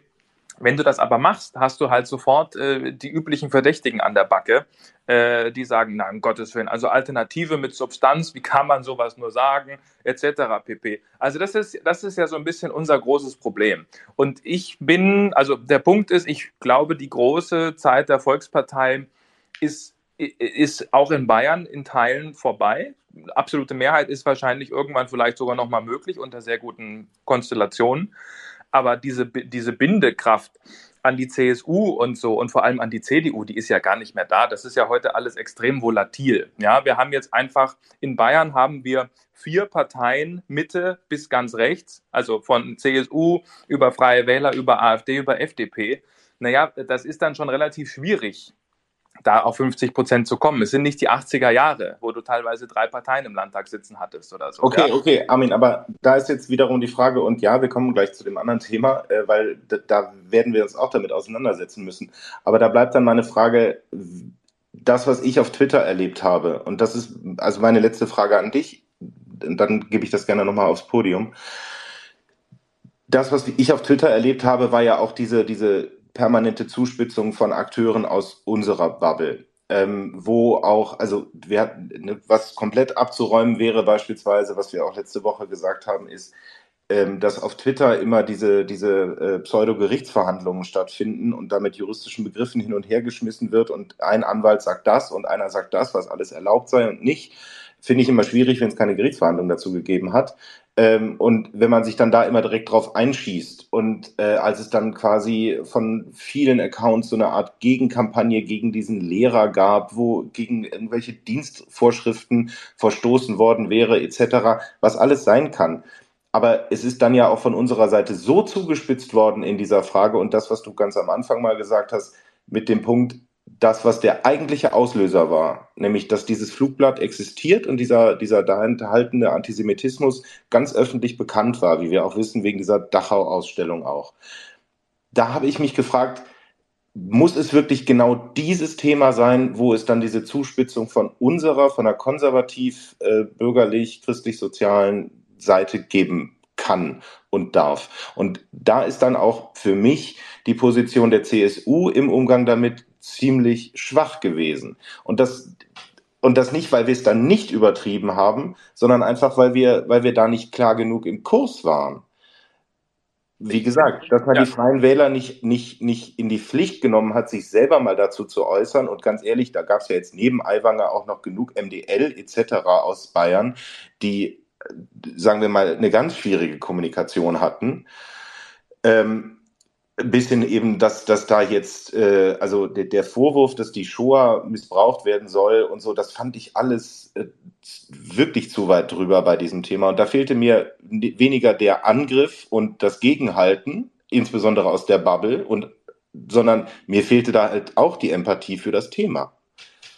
Wenn du das aber machst, hast du halt sofort äh, die üblichen Verdächtigen an der Backe, äh, die sagen, na, um Gottes Willen, also Alternative mit Substanz, wie kann man sowas nur sagen, etc. pp. Also das ist, das ist ja so ein bisschen unser großes Problem. Und ich bin, also der Punkt ist, ich glaube, die große Zeit der Volkspartei ist, ist auch in Bayern in Teilen vorbei. Absolute Mehrheit ist wahrscheinlich irgendwann vielleicht sogar nochmal möglich unter sehr guten Konstellationen aber diese, diese Bindekraft an die CSU und so und vor allem an die CDU, die ist ja gar nicht mehr da. Das ist ja heute alles extrem volatil. Ja, wir haben jetzt einfach in Bayern haben wir vier Parteien Mitte bis ganz rechts, also von CSU über Freie Wähler, über AfD, über FDP. Naja, das ist dann schon relativ schwierig, da auf 50 Prozent zu kommen. Es sind nicht die 80er Jahre, wo du teilweise drei Parteien im Landtag sitzen hattest oder so. Okay, ja. okay, Armin, aber da ist jetzt wiederum die Frage, und ja, wir kommen gleich zu dem anderen Thema, äh, weil da werden wir uns auch damit auseinandersetzen müssen. Aber da bleibt dann meine Frage, das, was ich auf Twitter erlebt habe, und das ist also meine letzte Frage an dich, dann gebe ich das gerne nochmal aufs Podium. Das, was ich auf Twitter erlebt habe, war ja auch diese, diese permanente Zuspitzung von Akteuren aus unserer Bubble. Ähm, wo auch, also wir, ne, was komplett abzuräumen wäre beispielsweise, was wir auch letzte Woche gesagt haben, ist, ähm, dass auf Twitter immer diese, diese äh, Pseudo-Gerichtsverhandlungen stattfinden und da mit juristischen Begriffen hin und her geschmissen wird und ein Anwalt sagt das und einer sagt das, was alles erlaubt sei und nicht. Finde ich immer schwierig, wenn es keine Gerichtsverhandlung dazu gegeben hat. Ähm, und wenn man sich dann da immer direkt drauf einschießt und äh, als es dann quasi von vielen Accounts so eine Art Gegenkampagne gegen diesen Lehrer gab, wo gegen irgendwelche Dienstvorschriften verstoßen worden wäre, etc., was alles sein kann. Aber es ist dann ja auch von unserer Seite so zugespitzt worden in dieser Frage und das, was du ganz am Anfang mal gesagt hast, mit dem Punkt, das, was der eigentliche Auslöser war, nämlich dass dieses Flugblatt existiert und dieser, dieser da enthaltene Antisemitismus ganz öffentlich bekannt war, wie wir auch wissen, wegen dieser Dachau-Ausstellung auch. Da habe ich mich gefragt, muss es wirklich genau dieses Thema sein, wo es dann diese Zuspitzung von unserer, von der konservativ, äh, bürgerlich, christlich-sozialen Seite geben kann und darf. Und da ist dann auch für mich die Position der CSU im Umgang damit ziemlich schwach gewesen. Und das, und das nicht, weil wir es dann nicht übertrieben haben, sondern einfach, weil wir, weil wir da nicht klar genug im Kurs waren. Wie gesagt, dass man ja. die Freien Wähler nicht, nicht, nicht in die Pflicht genommen hat, sich selber mal dazu zu äußern. Und ganz ehrlich, da gab es ja jetzt neben Aiwanger auch noch genug MDL etc. aus Bayern, die sagen wir mal, eine ganz schwierige Kommunikation hatten. Ähm, bisschen eben, dass, dass da jetzt, äh, also der, der, Vorwurf, dass die Shoah missbraucht werden soll und so, das fand ich alles äh, wirklich zu weit drüber bei diesem Thema. Und da fehlte mir weniger der Angriff und das Gegenhalten, insbesondere aus der Bubble, und, sondern mir fehlte da halt auch die Empathie für das Thema.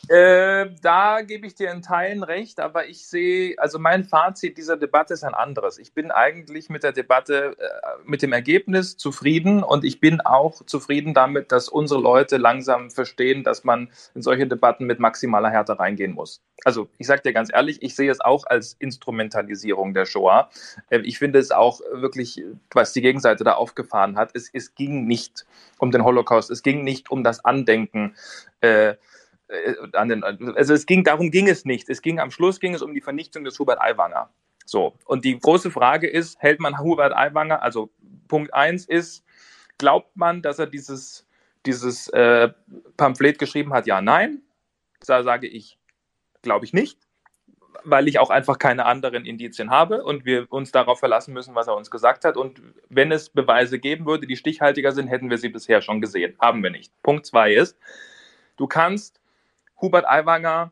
Äh, da gebe ich dir in Teilen recht, aber ich sehe, also mein Fazit dieser Debatte ist ein anderes. Ich bin eigentlich mit der Debatte, äh, mit dem Ergebnis zufrieden und ich bin auch zufrieden damit, dass unsere Leute langsam verstehen, dass man in solche Debatten mit maximaler Härte reingehen muss. Also ich sage dir ganz ehrlich, ich sehe es auch als Instrumentalisierung der Shoah. Äh, ich finde es auch wirklich, was die Gegenseite da aufgefahren hat, es, es ging nicht um den Holocaust, es ging nicht um das Andenken. Äh, an den, also es ging, darum ging es nicht. Es ging, am Schluss ging es um die Vernichtung des Hubert Aiwanger. So. Und die große Frage ist, hält man Hubert Aiwanger, also Punkt eins ist, glaubt man, dass er dieses, dieses äh, Pamphlet geschrieben hat? Ja, nein. Da sage ich, glaube ich nicht, weil ich auch einfach keine anderen Indizien habe und wir uns darauf verlassen müssen, was er uns gesagt hat. Und wenn es Beweise geben würde, die stichhaltiger sind, hätten wir sie bisher schon gesehen. Haben wir nicht. Punkt zwei ist, du kannst Hubert Aiwanger,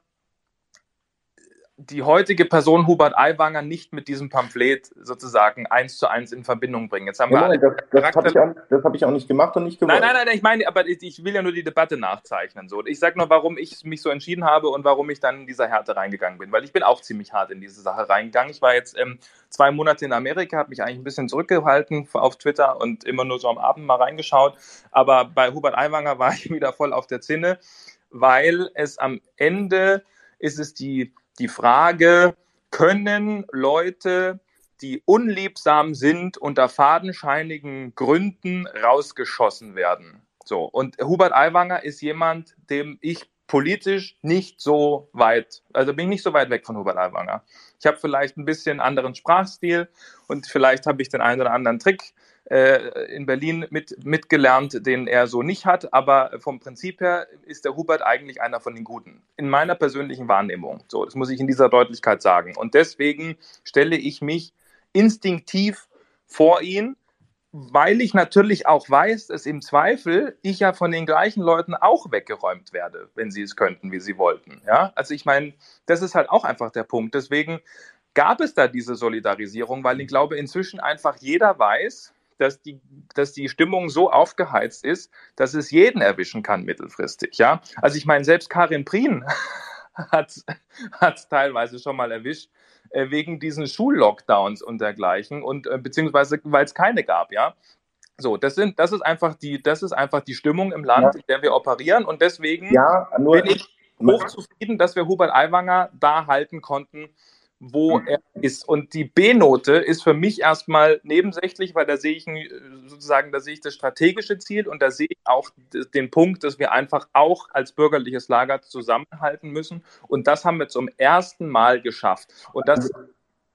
die heutige Person Hubert Aiwanger nicht mit diesem Pamphlet sozusagen eins zu eins in Verbindung bringen. Jetzt haben ja, wir das, das habe ich, auch, hab ich auch nicht gemacht und nicht gewollt. Nein, nein, nein, ich meine, aber ich will ja nur die Debatte nachzeichnen. So. Ich sage nur, warum ich mich so entschieden habe und warum ich dann in dieser Härte reingegangen bin, weil ich bin auch ziemlich hart in diese Sache reingegangen. Ich war jetzt ähm, zwei Monate in Amerika, habe mich eigentlich ein bisschen zurückgehalten auf Twitter und immer nur so am Abend mal reingeschaut, aber bei Hubert Aiwanger war ich [laughs] wieder voll auf der Zinne weil es am Ende ist es die, die Frage, können Leute, die unliebsam sind, unter fadenscheinigen Gründen rausgeschossen werden? So. Und Hubert Aiwanger ist jemand, dem ich politisch nicht so weit, also bin ich nicht so weit weg von Hubert Aiwanger. Ich habe vielleicht ein bisschen anderen Sprachstil und vielleicht habe ich den einen oder anderen Trick äh, in Berlin mit, mitgelernt, den er so nicht hat. Aber vom Prinzip her ist der Hubert eigentlich einer von den Guten. In meiner persönlichen Wahrnehmung. So, das muss ich in dieser Deutlichkeit sagen. Und deswegen stelle ich mich instinktiv vor ihn, weil ich natürlich auch weiß, dass im Zweifel ich ja von den gleichen Leuten auch weggeräumt werde, wenn sie es könnten, wie sie wollten. Ja, also ich meine, das ist halt auch einfach der Punkt. Deswegen gab es da diese Solidarisierung, weil ich glaube, inzwischen einfach jeder weiß, dass die, dass die Stimmung so aufgeheizt ist, dass es jeden erwischen kann mittelfristig. Ja? Also ich meine, selbst Karin Prien [laughs] hat es teilweise schon mal erwischt, äh, wegen diesen Schullockdowns und dergleichen und äh, beziehungsweise weil es keine gab, ja. So, das sind, das ist einfach die, das ist einfach die Stimmung im Land, ja. in der wir operieren und deswegen ja, bin ich hochzufrieden, dass wir Hubert Aiwanger da halten konnten, wo mhm. er ist. Und die B-Note ist für mich erstmal nebensächlich, weil da sehe ich sozusagen, da sehe ich das strategische Ziel und da sehe ich auch den Punkt, dass wir einfach auch als bürgerliches Lager zusammenhalten müssen. Und das haben wir zum ersten Mal geschafft. Und das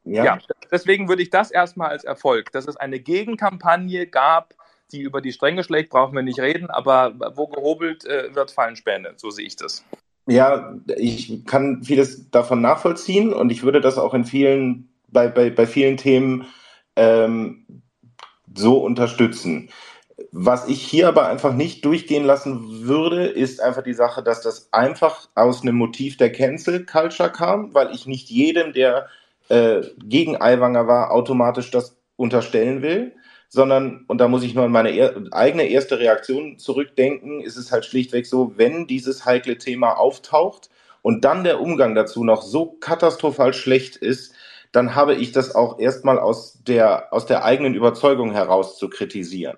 ja. ja, deswegen würde ich das erstmal als Erfolg, dass es eine Gegenkampagne gab, die über die Stränge schlägt, brauchen wir nicht reden, aber wo gehobelt äh, wird, fallen Späne. So sehe ich das. Ja, ich kann vieles davon nachvollziehen und ich würde das auch in vielen, bei, bei, bei vielen Themen ähm, so unterstützen. Was ich hier aber einfach nicht durchgehen lassen würde, ist einfach die Sache, dass das einfach aus einem Motiv der Cancel Culture kam, weil ich nicht jedem, der äh, gegen Aiwanger war, automatisch das unterstellen will sondern, und da muss ich nur an meine er eigene erste Reaktion zurückdenken, ist es halt schlichtweg so, wenn dieses heikle Thema auftaucht und dann der Umgang dazu noch so katastrophal schlecht ist, dann habe ich das auch erstmal aus der, aus der eigenen Überzeugung heraus zu kritisieren.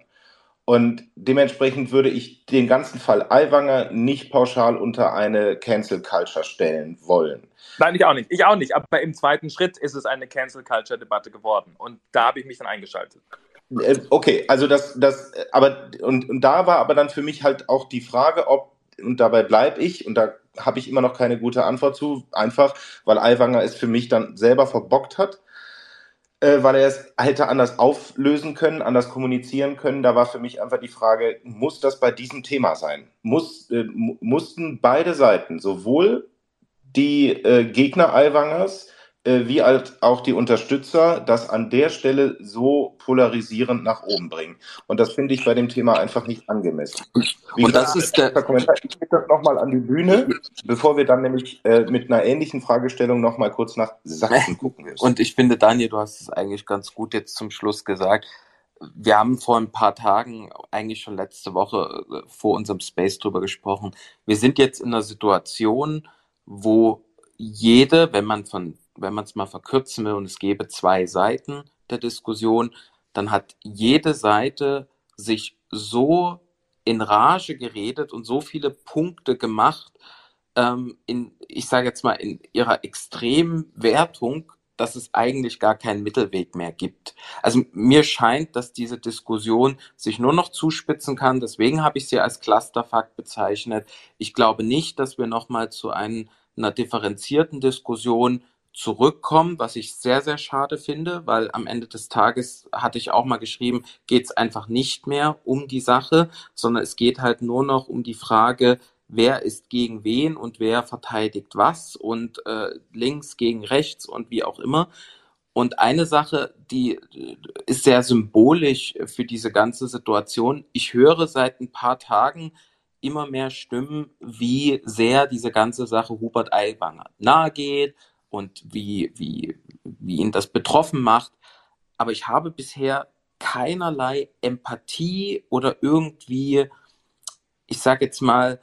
Und dementsprechend würde ich den ganzen Fall Aiwanger nicht pauschal unter eine Cancel Culture stellen wollen. Nein, ich auch nicht. Ich auch nicht. Aber im zweiten Schritt ist es eine Cancel Culture Debatte geworden. Und da habe ich mich dann eingeschaltet. Äh, okay, also das, das, aber und, und da war aber dann für mich halt auch die Frage, ob, und dabei bleibe ich, und da habe ich immer noch keine gute Antwort zu, einfach, weil Aiwanger es für mich dann selber verbockt hat, äh, weil er es hätte anders auflösen können, anders kommunizieren können. Da war für mich einfach die Frage, muss das bei diesem Thema sein? Muss, äh, mussten beide Seiten, sowohl die äh, Gegner Aiwangers, äh, wie halt auch die Unterstützer das an der Stelle so polarisierend nach oben bringen. Und das finde ich bei dem Thema einfach nicht angemessen. Wie und das ist der Kommentar. Ich gebe das nochmal an die Bühne, bevor wir dann nämlich äh, mit einer ähnlichen Fragestellung nochmal kurz nach Sachsen gucken müssen. Und ich finde, Daniel, du hast es eigentlich ganz gut jetzt zum Schluss gesagt. Wir haben vor ein paar Tagen, eigentlich schon letzte Woche, äh, vor unserem Space drüber gesprochen. Wir sind jetzt in einer Situation, wo jede, wenn man von wenn man es mal verkürzen will und es gäbe zwei Seiten der Diskussion, dann hat jede Seite sich so in Rage geredet und so viele Punkte gemacht, ähm, in, ich sage jetzt mal, in ihrer extremen Wertung, dass es eigentlich gar keinen Mittelweg mehr gibt. Also mir scheint, dass diese Diskussion sich nur noch zuspitzen kann. Deswegen habe ich sie als Clusterfakt bezeichnet. Ich glaube nicht, dass wir nochmal zu einem, einer differenzierten Diskussion zurückkommen, was ich sehr, sehr schade finde, weil am Ende des Tages hatte ich auch mal geschrieben, geht es einfach nicht mehr um die Sache, sondern es geht halt nur noch um die Frage, wer ist gegen wen und wer verteidigt was und äh, links gegen rechts und wie auch immer. Und eine Sache, die äh, ist sehr symbolisch für diese ganze Situation. Ich höre seit ein paar Tagen immer mehr Stimmen, wie sehr diese ganze Sache Hubert Aiwanger nahe geht, und wie, wie, wie ihn das betroffen macht. Aber ich habe bisher keinerlei Empathie oder irgendwie, ich sage jetzt mal,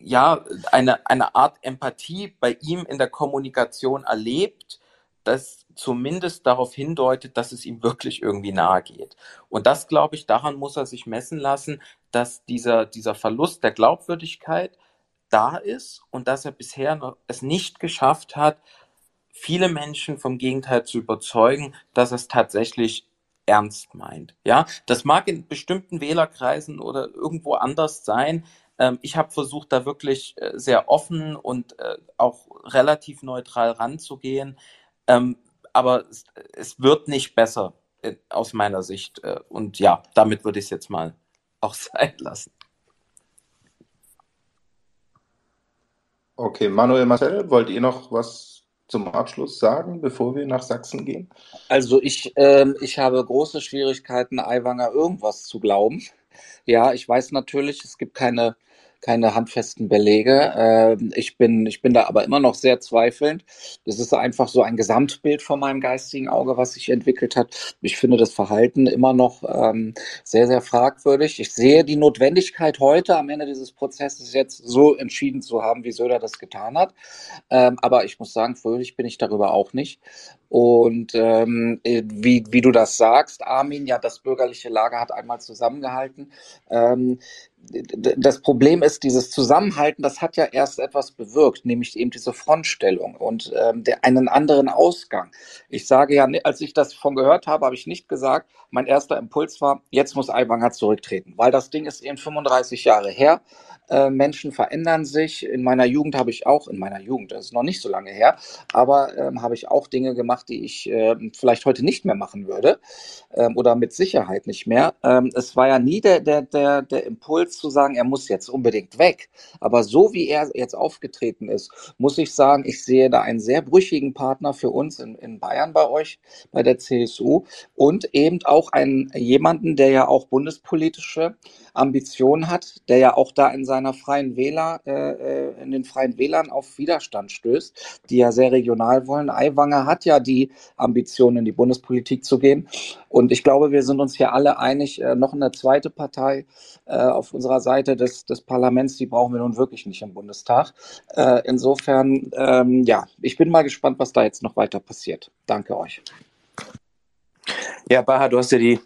ja, eine, eine Art Empathie bei ihm in der Kommunikation erlebt, das zumindest darauf hindeutet, dass es ihm wirklich irgendwie nahe geht. Und das, glaube ich, daran muss er sich messen lassen, dass dieser, dieser Verlust der Glaubwürdigkeit da ist und dass er bisher noch es nicht geschafft hat, viele Menschen vom Gegenteil zu überzeugen, dass es tatsächlich ernst meint. Ja, das mag in bestimmten Wählerkreisen oder irgendwo anders sein. Ähm, ich habe versucht, da wirklich äh, sehr offen und äh, auch relativ neutral ranzugehen. Ähm, aber es, es, wird nicht besser äh, aus meiner Sicht. Äh, und ja, damit würde ich es jetzt mal [laughs] auch sein lassen. Okay, Manuel Marcel, wollt ihr noch was zum Abschluss sagen, bevor wir nach Sachsen gehen? Also ich, ähm, ich habe große Schwierigkeiten, Aiwanger irgendwas zu glauben. Ja, ich weiß natürlich, es gibt keine keine handfesten Belege. Ähm, ich, bin, ich bin da aber immer noch sehr zweifelnd. Das ist einfach so ein Gesamtbild von meinem geistigen Auge, was sich entwickelt hat. Ich finde das Verhalten immer noch ähm, sehr, sehr fragwürdig. Ich sehe die Notwendigkeit heute am Ende dieses Prozesses jetzt so entschieden zu haben, wie Söder das getan hat. Ähm, aber ich muss sagen, fröhlich bin ich darüber auch nicht. Und ähm, äh, wie, wie du das sagst, Armin, ja, das bürgerliche Lager hat einmal zusammengehalten. Ähm, das Problem ist, dieses Zusammenhalten, das hat ja erst etwas bewirkt, nämlich eben diese Frontstellung und ähm, der, einen anderen Ausgang. Ich sage ja, als ich das von gehört habe, habe ich nicht gesagt, mein erster Impuls war, jetzt muss Aiwanger zurücktreten, weil das Ding ist eben 35 Jahre her. Äh, Menschen verändern sich. In meiner Jugend habe ich auch, in meiner Jugend, das ist noch nicht so lange her, aber ähm, habe ich auch Dinge gemacht, die ich äh, vielleicht heute nicht mehr machen würde ähm, oder mit Sicherheit nicht mehr. Ähm, es war ja nie der, der, der, der Impuls zu sagen, er muss jetzt unbedingt weg. Aber so wie er jetzt aufgetreten ist, muss ich sagen, ich sehe da einen sehr brüchigen Partner für uns in, in Bayern bei euch, bei der CSU und eben auch einen jemanden, der ja auch bundespolitische Ambitionen hat, der ja auch da in seiner freien Wähler, äh, äh, in den freien Wählern auf Widerstand stößt, die ja sehr regional wollen. Aiwanger hat ja die Ambition, in die Bundespolitik zu gehen. Und ich glaube, wir sind uns hier alle einig, äh, noch eine zweite Partei äh, auf unserer Seite des, des Parlaments, die brauchen wir nun wirklich nicht im Bundestag. Äh, insofern, ähm, ja, ich bin mal gespannt, was da jetzt noch weiter passiert. Danke euch. Ja, Baha, du hast ja die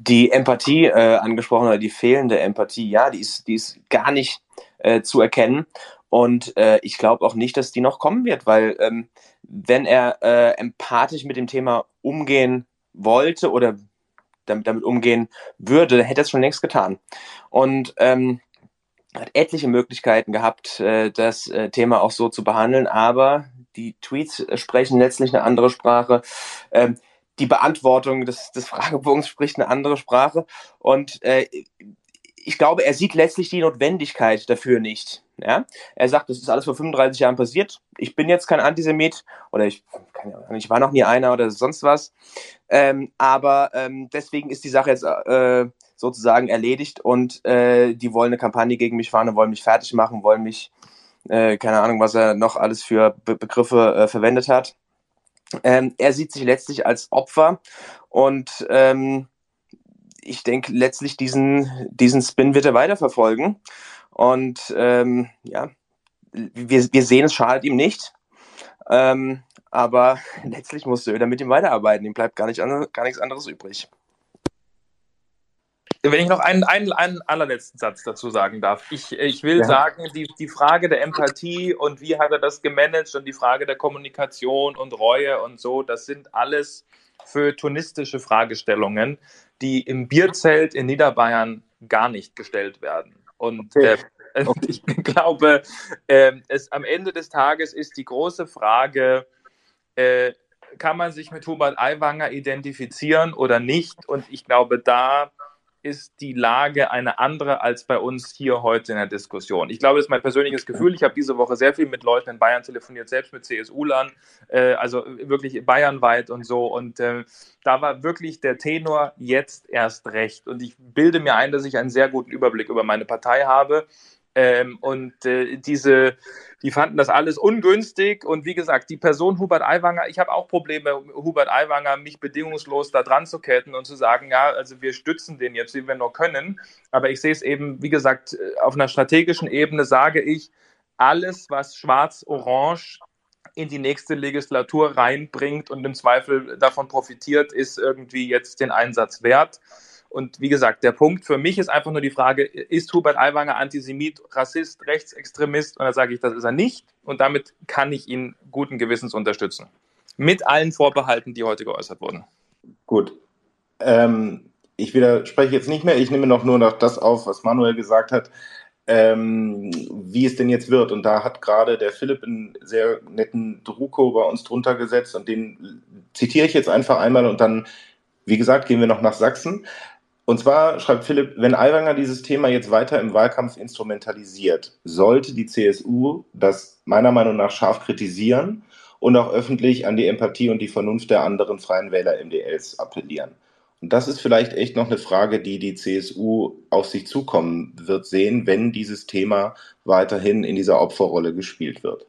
die Empathie äh, angesprochen oder die fehlende Empathie, ja, die ist, die ist gar nicht äh, zu erkennen. Und äh, ich glaube auch nicht, dass die noch kommen wird, weil ähm, wenn er äh, empathisch mit dem Thema umgehen wollte oder damit, damit umgehen würde, hätte er es schon längst getan. Und ähm, hat etliche Möglichkeiten gehabt, äh, das äh, Thema auch so zu behandeln, aber die Tweets sprechen letztlich eine andere Sprache. Ähm, die Beantwortung des, des Fragebogens spricht eine andere Sprache. Und äh, ich glaube, er sieht letztlich die Notwendigkeit dafür nicht. Ja? Er sagt, das ist alles vor 35 Jahren passiert. Ich bin jetzt kein Antisemit oder ich, ich war noch nie einer oder sonst was. Ähm, aber ähm, deswegen ist die Sache jetzt äh, sozusagen erledigt und äh, die wollen eine Kampagne gegen mich fahren wollen mich fertig machen, wollen mich, äh, keine Ahnung, was er noch alles für Be Begriffe äh, verwendet hat. Ähm, er sieht sich letztlich als Opfer und ähm, ich denke, letztlich diesen, diesen Spin wird er weiterverfolgen. Und ähm, ja, wir, wir sehen, es schadet ihm nicht. Ähm, aber [laughs] letztlich muss Söder mit ihm weiterarbeiten. Ihm bleibt gar, nicht, gar nichts anderes übrig. Wenn ich noch einen, einen, einen allerletzten Satz dazu sagen darf. Ich, ich will ja. sagen, die, die Frage der Empathie und wie hat er das gemanagt und die Frage der Kommunikation und Reue und so, das sind alles feuilletonistische Fragestellungen, die im Bierzelt in Niederbayern gar nicht gestellt werden. Und okay. äh, [laughs] ich glaube, äh, es, am Ende des Tages ist die große Frage, äh, kann man sich mit Hubert Aiwanger identifizieren oder nicht? Und ich glaube, da ist die Lage eine andere als bei uns hier heute in der Diskussion. Ich glaube, das ist mein persönliches Gefühl. Ich habe diese Woche sehr viel mit Leuten in Bayern telefoniert, selbst mit CSU-Lern, äh, also wirklich bayernweit und so. Und äh, da war wirklich der Tenor jetzt erst recht. Und ich bilde mir ein, dass ich einen sehr guten Überblick über meine Partei habe. Ähm, und äh, diese, die fanden das alles ungünstig. Und wie gesagt, die Person Hubert Aiwanger, ich habe auch Probleme, Hubert Aiwanger mich bedingungslos da dran zu ketten und zu sagen, ja, also wir stützen den jetzt, wie wir nur können. Aber ich sehe es eben, wie gesagt, auf einer strategischen Ebene sage ich, alles, was schwarz-orange in die nächste Legislatur reinbringt und im Zweifel davon profitiert, ist irgendwie jetzt den Einsatz wert. Und wie gesagt, der Punkt für mich ist einfach nur die Frage, ist Hubert Aiwanger Antisemit, Rassist, Rechtsextremist? Und da sage ich, das ist er nicht. Und damit kann ich ihn guten Gewissens unterstützen. Mit allen Vorbehalten, die heute geäußert wurden. Gut. Ähm, ich widerspreche jetzt nicht mehr. Ich nehme noch nur noch das auf, was Manuel gesagt hat, ähm, wie es denn jetzt wird. Und da hat gerade der Philipp einen sehr netten Druko bei uns drunter gesetzt und den zitiere ich jetzt einfach einmal und dann, wie gesagt, gehen wir noch nach Sachsen. Und zwar schreibt Philipp, wenn Aiwanger dieses Thema jetzt weiter im Wahlkampf instrumentalisiert, sollte die CSU das meiner Meinung nach scharf kritisieren und auch öffentlich an die Empathie und die Vernunft der anderen freien Wähler MDLs appellieren. Und das ist vielleicht echt noch eine Frage, die die CSU auf sich zukommen wird sehen, wenn dieses Thema weiterhin in dieser Opferrolle gespielt wird.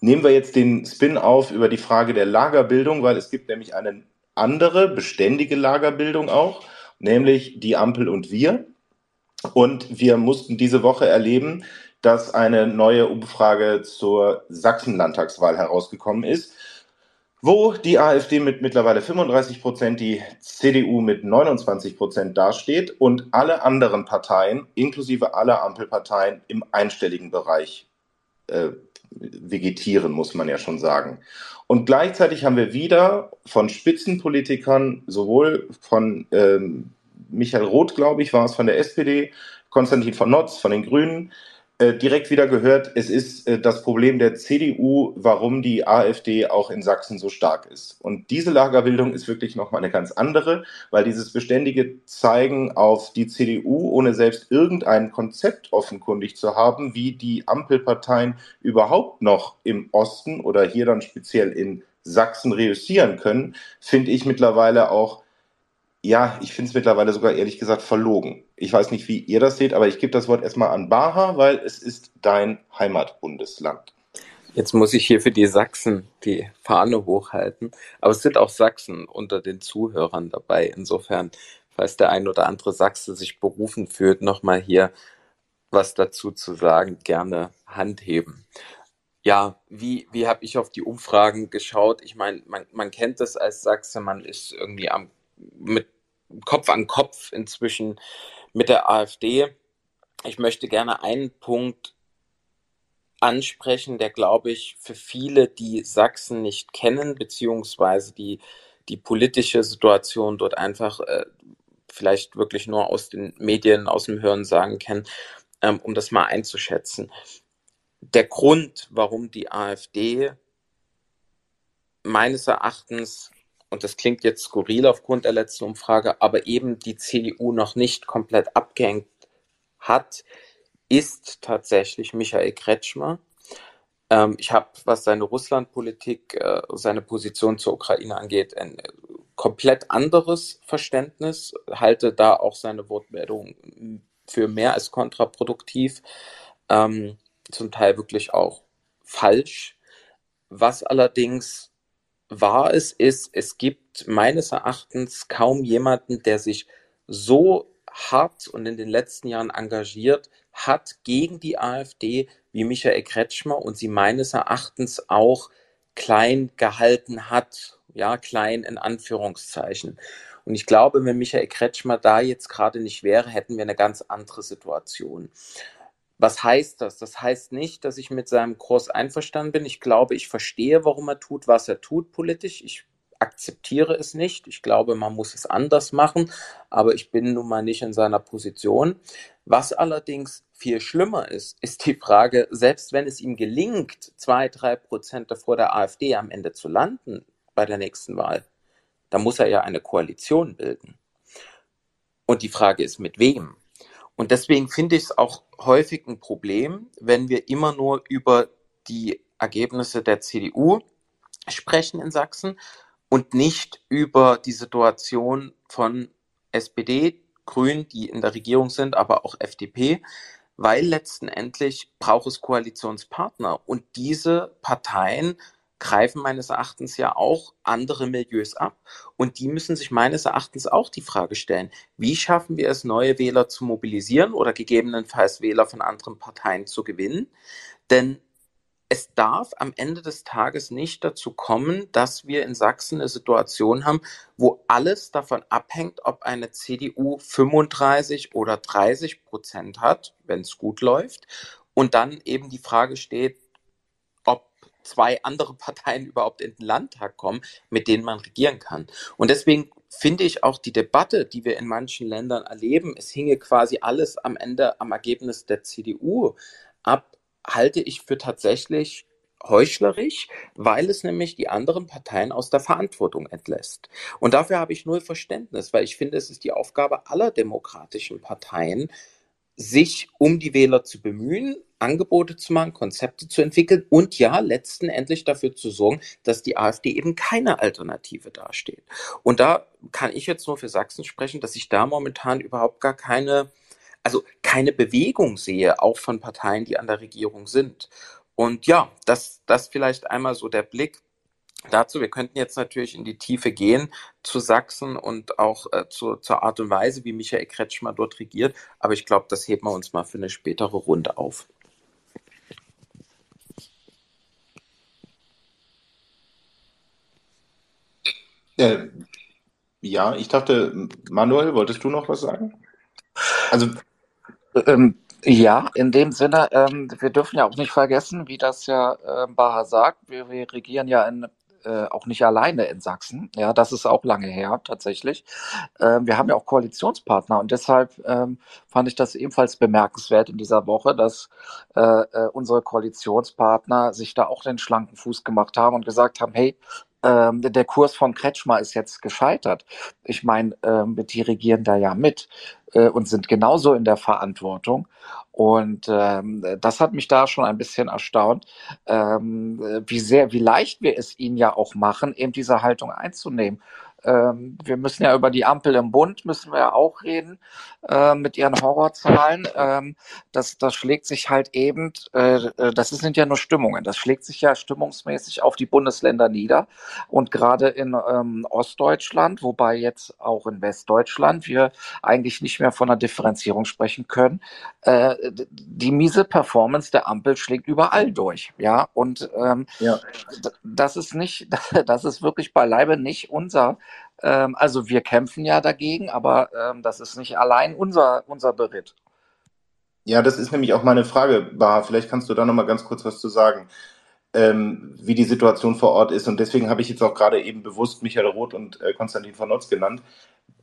Nehmen wir jetzt den Spin auf über die Frage der Lagerbildung, weil es gibt nämlich einen andere beständige Lagerbildung auch, nämlich die Ampel und wir. Und wir mussten diese Woche erleben, dass eine neue Umfrage zur Sachsen-Landtagswahl herausgekommen ist. wo die AfD mit mittlerweile 35 Prozent, die CDU mit 29 Prozent dasteht und alle anderen Parteien, inklusive aller Ampelparteien, im einstelligen Bereich äh, vegetieren, muss man ja schon sagen. Und gleichzeitig haben wir wieder von Spitzenpolitikern, sowohl von ähm, Michael Roth, glaube ich, war es von der SPD, Konstantin von Notz von den Grünen, äh, direkt wieder gehört, es ist äh, das Problem der CDU, warum die AfD auch in Sachsen so stark ist. Und diese Lagerbildung ist wirklich nochmal eine ganz andere, weil dieses beständige Zeigen auf die CDU, ohne selbst irgendein Konzept offenkundig zu haben, wie die Ampelparteien überhaupt noch im Osten oder hier dann speziell in Sachsen reüssieren können, finde ich mittlerweile auch ja, ich finde es mittlerweile sogar ehrlich gesagt verlogen. Ich weiß nicht, wie ihr das seht, aber ich gebe das Wort erstmal an Baha, weil es ist dein Heimatbundesland. Jetzt muss ich hier für die Sachsen die Fahne hochhalten. Aber es sind auch Sachsen unter den Zuhörern dabei. Insofern, falls der ein oder andere Sachse sich berufen fühlt, nochmal hier was dazu zu sagen, gerne Hand heben. Ja, wie, wie habe ich auf die Umfragen geschaut? Ich meine, man, man kennt das als Sachse, man ist irgendwie am mit Kopf an Kopf inzwischen mit der AfD. Ich möchte gerne einen Punkt ansprechen, der, glaube ich, für viele, die Sachsen nicht kennen, beziehungsweise die die politische Situation dort einfach äh, vielleicht wirklich nur aus den Medien, aus dem Hören sagen kennen, ähm, um das mal einzuschätzen. Der Grund, warum die AfD meines Erachtens und das klingt jetzt skurril aufgrund der letzten Umfrage, aber eben die CDU noch nicht komplett abgehängt hat, ist tatsächlich Michael Kretschmer. Ähm, ich habe, was seine Russlandpolitik, äh, seine Position zur Ukraine angeht, ein äh, komplett anderes Verständnis, halte da auch seine Wortmeldung für mehr als kontraproduktiv, ähm, zum Teil wirklich auch falsch. Was allerdings wahr es ist, es gibt meines Erachtens kaum jemanden, der sich so hart und in den letzten Jahren engagiert hat gegen die AfD wie Michael Kretschmer und sie meines Erachtens auch klein gehalten hat. Ja, klein in Anführungszeichen. Und ich glaube, wenn Michael Kretschmer da jetzt gerade nicht wäre, hätten wir eine ganz andere Situation. Was heißt das? Das heißt nicht, dass ich mit seinem Kurs einverstanden bin. Ich glaube, ich verstehe, warum er tut, was er tut politisch. Ich akzeptiere es nicht. Ich glaube, man muss es anders machen, aber ich bin nun mal nicht in seiner Position. Was allerdings viel schlimmer ist, ist die Frage, selbst wenn es ihm gelingt, zwei, drei Prozent vor der AfD am Ende zu landen bei der nächsten Wahl, dann muss er ja eine Koalition bilden. Und die Frage ist, mit wem? Und deswegen finde ich es auch häufig ein Problem, wenn wir immer nur über die Ergebnisse der CDU sprechen in Sachsen und nicht über die Situation von SPD, Grünen, die in der Regierung sind, aber auch FDP, weil letzten Endlich braucht es Koalitionspartner und diese Parteien greifen meines Erachtens ja auch andere Milieus ab. Und die müssen sich meines Erachtens auch die Frage stellen, wie schaffen wir es, neue Wähler zu mobilisieren oder gegebenenfalls Wähler von anderen Parteien zu gewinnen? Denn es darf am Ende des Tages nicht dazu kommen, dass wir in Sachsen eine Situation haben, wo alles davon abhängt, ob eine CDU 35 oder 30 Prozent hat, wenn es gut läuft, und dann eben die Frage steht, zwei andere [laughs] Parteien überhaupt in den Landtag kommen, mit denen man regieren kann. Und deswegen finde ich auch die Debatte, die wir in manchen Ländern erleben, es hinge quasi alles am Ende am Ergebnis der CDU ab, halte ich für tatsächlich heuchlerisch, weil es nämlich die anderen Parteien aus der Verantwortung entlässt. Und dafür habe ich null Verständnis, weil ich finde, es ist die Aufgabe aller demokratischen Parteien, sich um die Wähler zu bemühen, Angebote zu machen, Konzepte zu entwickeln und ja, letzten Endlich dafür zu sorgen, dass die AfD eben keine Alternative dasteht. Und da kann ich jetzt nur für Sachsen sprechen, dass ich da momentan überhaupt gar keine, also keine Bewegung sehe, auch von Parteien, die an der Regierung sind. Und ja, das, das vielleicht einmal so der Blick dazu. Wir könnten jetzt natürlich in die Tiefe gehen zu Sachsen und auch äh, zu, zur Art und Weise, wie Michael Kretschmer dort regiert. Aber ich glaube, das heben wir uns mal für eine spätere Runde auf. Äh, ja, ich dachte, Manuel, wolltest du noch was sagen? Also ähm, ja, in dem Sinne, ähm, wir dürfen ja auch nicht vergessen, wie das ja äh, Baha sagt, wir, wir regieren ja in äh, auch nicht alleine in Sachsen. Ja, das ist auch lange her tatsächlich. Ähm, wir haben ja auch Koalitionspartner und deshalb ähm, fand ich das ebenfalls bemerkenswert in dieser Woche, dass äh, äh, unsere Koalitionspartner sich da auch den schlanken Fuß gemacht haben und gesagt haben, hey, ähm, der Kurs von Kretschmer ist jetzt gescheitert. Ich meine, ähm, die regieren da ja mit äh, und sind genauso in der Verantwortung. Und ähm, das hat mich da schon ein bisschen erstaunt, ähm, wie sehr, wie leicht wir es ihnen ja auch machen, eben diese Haltung einzunehmen. Ähm, wir müssen ja über die Ampel im Bund, müssen wir ja auch reden, äh, mit ihren Horrorzahlen. Ähm, das, das schlägt sich halt eben, äh, äh, das sind ja nur Stimmungen, das schlägt sich ja stimmungsmäßig auf die Bundesländer nieder. Und gerade in ähm, Ostdeutschland, wobei jetzt auch in Westdeutschland wir eigentlich nicht mehr von einer Differenzierung sprechen können, äh, die miese Performance der Ampel schlägt überall durch. Ja, und ähm, ja. das ist nicht, [laughs] das ist wirklich beileibe nicht unser ähm, also wir kämpfen ja dagegen, aber ähm, das ist nicht allein unser, unser Beritt. Ja, das ist nämlich auch meine Frage, Baha. Vielleicht kannst du da nochmal ganz kurz was zu sagen, ähm, wie die Situation vor Ort ist. Und deswegen habe ich jetzt auch gerade eben bewusst Michael Roth und äh, Konstantin von Notz genannt,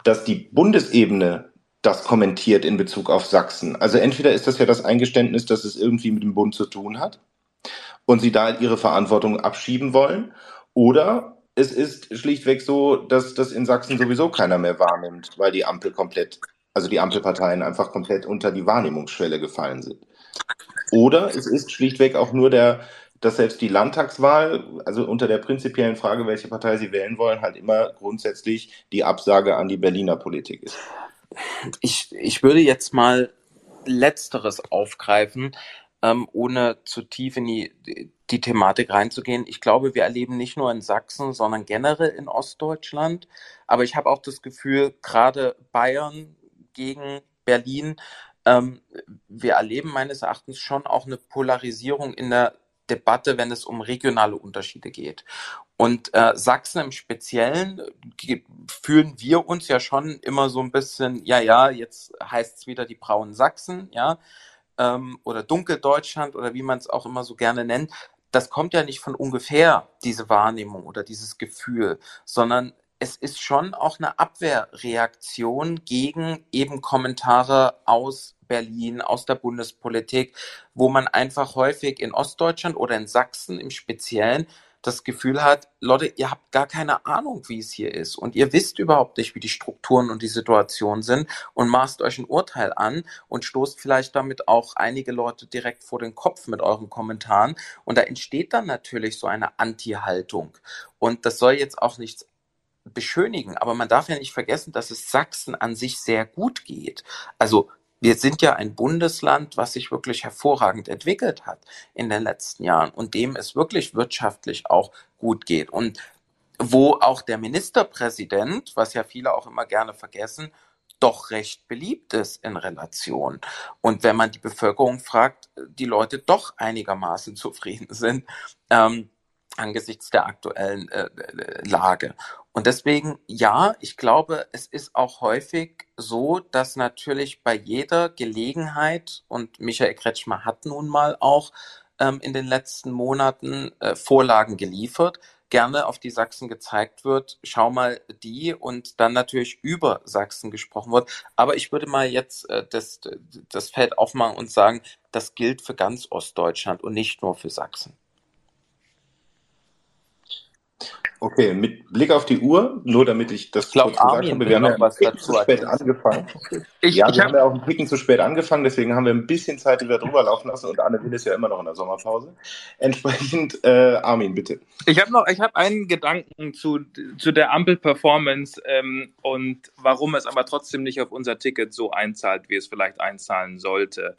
dass die Bundesebene das kommentiert in Bezug auf Sachsen. Also entweder ist das ja das Eingeständnis, dass es irgendwie mit dem Bund zu tun hat und sie da ihre Verantwortung abschieben wollen, oder es ist schlichtweg so, dass das in Sachsen sowieso keiner mehr wahrnimmt, weil die Ampel komplett, also die Ampelparteien einfach komplett unter die Wahrnehmungsschwelle gefallen sind. Oder es ist schlichtweg auch nur der, dass selbst die Landtagswahl, also unter der prinzipiellen Frage, welche Partei sie wählen wollen, halt immer grundsätzlich die Absage an die Berliner Politik ist. Ich, ich würde jetzt mal Letzteres aufgreifen ähm, ohne zu tief in die, die Thematik reinzugehen. Ich glaube, wir erleben nicht nur in Sachsen, sondern generell in Ostdeutschland. Aber ich habe auch das Gefühl, gerade Bayern gegen Berlin, ähm, wir erleben meines Erachtens schon auch eine Polarisierung in der Debatte, wenn es um regionale Unterschiede geht. Und äh, Sachsen im Speziellen fühlen wir uns ja schon immer so ein bisschen, ja, ja, jetzt heißt es wieder die braunen Sachsen, ja ähm, oder Dunkeldeutschland oder wie man es auch immer so gerne nennt, das kommt ja nicht von ungefähr, diese Wahrnehmung oder dieses Gefühl, sondern es ist schon auch eine Abwehrreaktion gegen eben Kommentare aus Berlin, aus der Bundespolitik, wo man einfach häufig in Ostdeutschland oder in Sachsen im Speziellen das Gefühl hat, Leute, ihr habt gar keine Ahnung, wie es hier ist. Und ihr wisst überhaupt nicht, wie die Strukturen und die Situation sind. Und maßt euch ein Urteil an und stoßt vielleicht damit auch einige Leute direkt vor den Kopf mit euren Kommentaren. Und da entsteht dann natürlich so eine Anti-Haltung. Und das soll jetzt auch nichts beschönigen, aber man darf ja nicht vergessen, dass es Sachsen an sich sehr gut geht. Also wir sind ja ein Bundesland, was sich wirklich hervorragend entwickelt hat in den letzten Jahren und dem es wirklich wirtschaftlich auch gut geht und wo auch der Ministerpräsident, was ja viele auch immer gerne vergessen, doch recht beliebt ist in Relation. Und wenn man die Bevölkerung fragt, die Leute doch einigermaßen [laughs] zufrieden sind. Ähm, angesichts der aktuellen äh, äh, Lage. Und deswegen, ja, ich glaube, es ist auch häufig so, dass natürlich bei jeder Gelegenheit, und Michael Kretschmer hat nun mal auch ähm, in den letzten Monaten äh, Vorlagen geliefert, gerne auf die Sachsen gezeigt wird, schau mal die und dann natürlich über Sachsen gesprochen wird. Aber ich würde mal jetzt äh, das, das Feld aufmachen und sagen, das gilt für ganz Ostdeutschland und nicht nur für Sachsen. Okay, mit Blick auf die Uhr, nur damit ich das ich glaub, kurz Armin, gesagt habe, wir haben ja was dazu zu spät angefangen. [laughs] Ich, ja, ich wir hab... haben ja auch einen Ticken zu spät angefangen, deswegen haben wir ein bisschen Zeit wieder drüber laufen lassen und Anne Will ist ja immer noch in der Sommerpause. Entsprechend, äh, Armin, bitte. Ich habe noch, ich habe einen Gedanken zu, zu der Ampel-Performance ähm, und warum es aber trotzdem nicht auf unser Ticket so einzahlt, wie es vielleicht einzahlen sollte.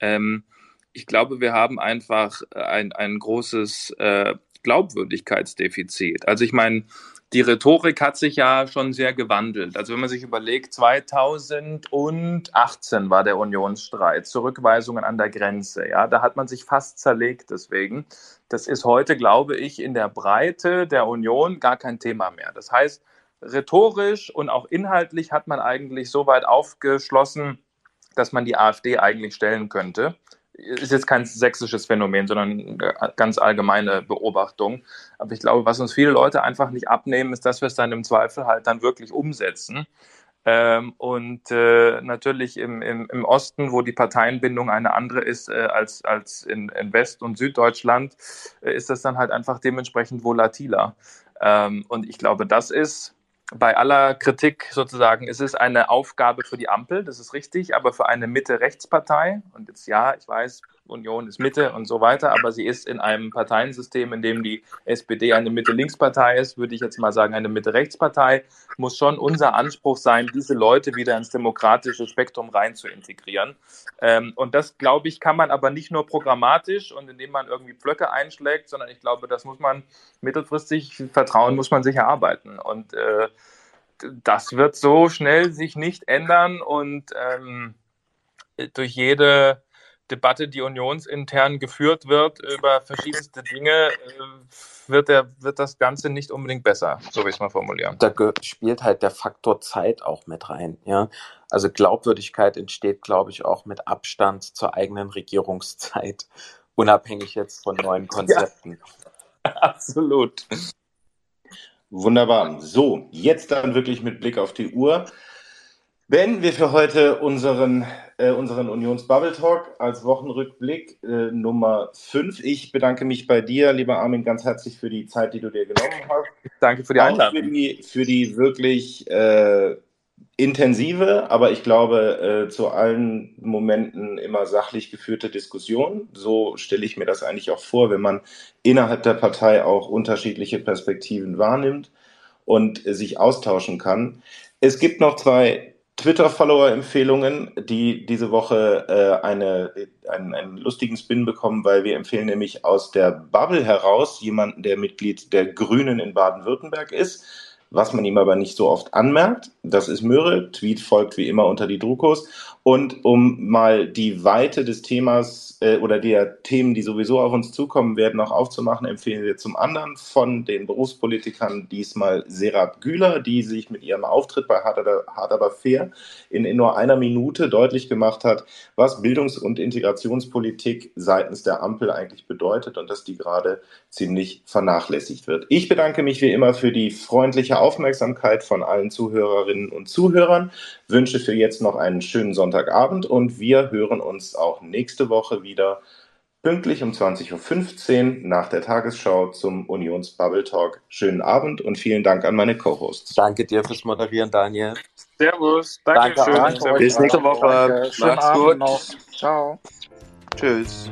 Ähm, ich glaube, wir haben einfach ein, ein großes äh, Glaubwürdigkeitsdefizit. Also ich meine, die Rhetorik hat sich ja schon sehr gewandelt. Also wenn man sich überlegt, 2018 war der Unionsstreit, Zurückweisungen an der Grenze, ja, da hat man sich fast zerlegt deswegen. Das ist heute, glaube ich, in der Breite der Union gar kein Thema mehr. Das heißt, rhetorisch und auch inhaltlich hat man eigentlich so weit aufgeschlossen, dass man die AfD eigentlich stellen könnte. Ist jetzt kein sächsisches Phänomen, sondern ganz allgemeine Beobachtung. Aber ich glaube, was uns viele Leute einfach nicht abnehmen, ist, dass wir es dann im Zweifel halt dann wirklich umsetzen. Ähm, und äh, natürlich im, im, im Osten, wo die Parteienbindung eine andere ist äh, als, als in, in West- und Süddeutschland, äh, ist das dann halt einfach dementsprechend volatiler. Ähm, und ich glaube, das ist bei aller Kritik sozusagen, es ist eine Aufgabe für die Ampel, das ist richtig, aber für eine Mitte-Rechtspartei, und jetzt ja, ich weiß, Union ist Mitte und so weiter, aber sie ist in einem Parteiensystem, in dem die SPD eine Mitte-Links-Partei ist, würde ich jetzt mal sagen, eine Mitte-Rechts-Partei, muss schon unser Anspruch sein, diese Leute wieder ins demokratische Spektrum rein zu integrieren. Ähm, und das, glaube ich, kann man aber nicht nur programmatisch und indem man irgendwie Pflöcke einschlägt, sondern ich glaube, das muss man mittelfristig, Vertrauen muss man sich erarbeiten. Und äh, das wird so schnell sich nicht ändern und ähm, durch jede Debatte, die unionsintern geführt wird über verschiedenste Dinge, äh, wird, der, wird das Ganze nicht unbedingt besser, so wie ich es mal formulieren. Da spielt halt der Faktor Zeit auch mit rein. Ja? Also Glaubwürdigkeit entsteht, glaube ich, auch mit Abstand zur eigenen Regierungszeit, unabhängig jetzt von neuen Konzepten. Ja, [laughs] absolut. Wunderbar. So, jetzt dann wirklich mit Blick auf die Uhr. Beenden wir für heute unseren, äh, unseren Unions Bubble Talk als Wochenrückblick äh, Nummer 5. Ich bedanke mich bei dir, lieber Armin, ganz herzlich für die Zeit, die du dir genommen hast. Danke für die Einladung. Für die, für die wirklich äh, intensive, aber ich glaube, äh, zu allen Momenten immer sachlich geführte Diskussion. So stelle ich mir das eigentlich auch vor, wenn man innerhalb der Partei auch unterschiedliche Perspektiven wahrnimmt und äh, sich austauschen kann. Es gibt noch zwei Twitter-Follower-Empfehlungen, die diese Woche äh, eine, einen, einen lustigen Spin bekommen, weil wir empfehlen nämlich aus der Bubble heraus jemanden, der Mitglied der Grünen in Baden-Württemberg ist was man ihm aber nicht so oft anmerkt. Das ist Möhre. Tweet folgt wie immer unter die Drukos. Und um mal die Weite des Themas äh, oder der Themen, die sowieso auf uns zukommen werden, noch aufzumachen, empfehlen wir zum anderen von den Berufspolitikern diesmal Serap Güler, die sich mit ihrem Auftritt bei Hart, Hart aber fair in, in nur einer Minute deutlich gemacht hat, was Bildungs- und Integrationspolitik seitens der Ampel eigentlich bedeutet und dass die gerade ziemlich vernachlässigt wird. Ich bedanke mich wie immer für die freundliche Aufmerksamkeit von allen Zuhörerinnen und Zuhörern, wünsche für jetzt noch einen schönen Sonntagabend und wir hören uns auch nächste Woche wieder pünktlich um 20.15 Uhr nach der Tagesschau zum Unions Bubble Talk. Schönen Abend und vielen Dank an meine Co-Hosts. Danke dir fürs Moderieren, Daniel. Servus. Danke, Danke schön. Bis nächste Woche. Schönen Macht's Abend gut. noch. Ciao. Tschüss.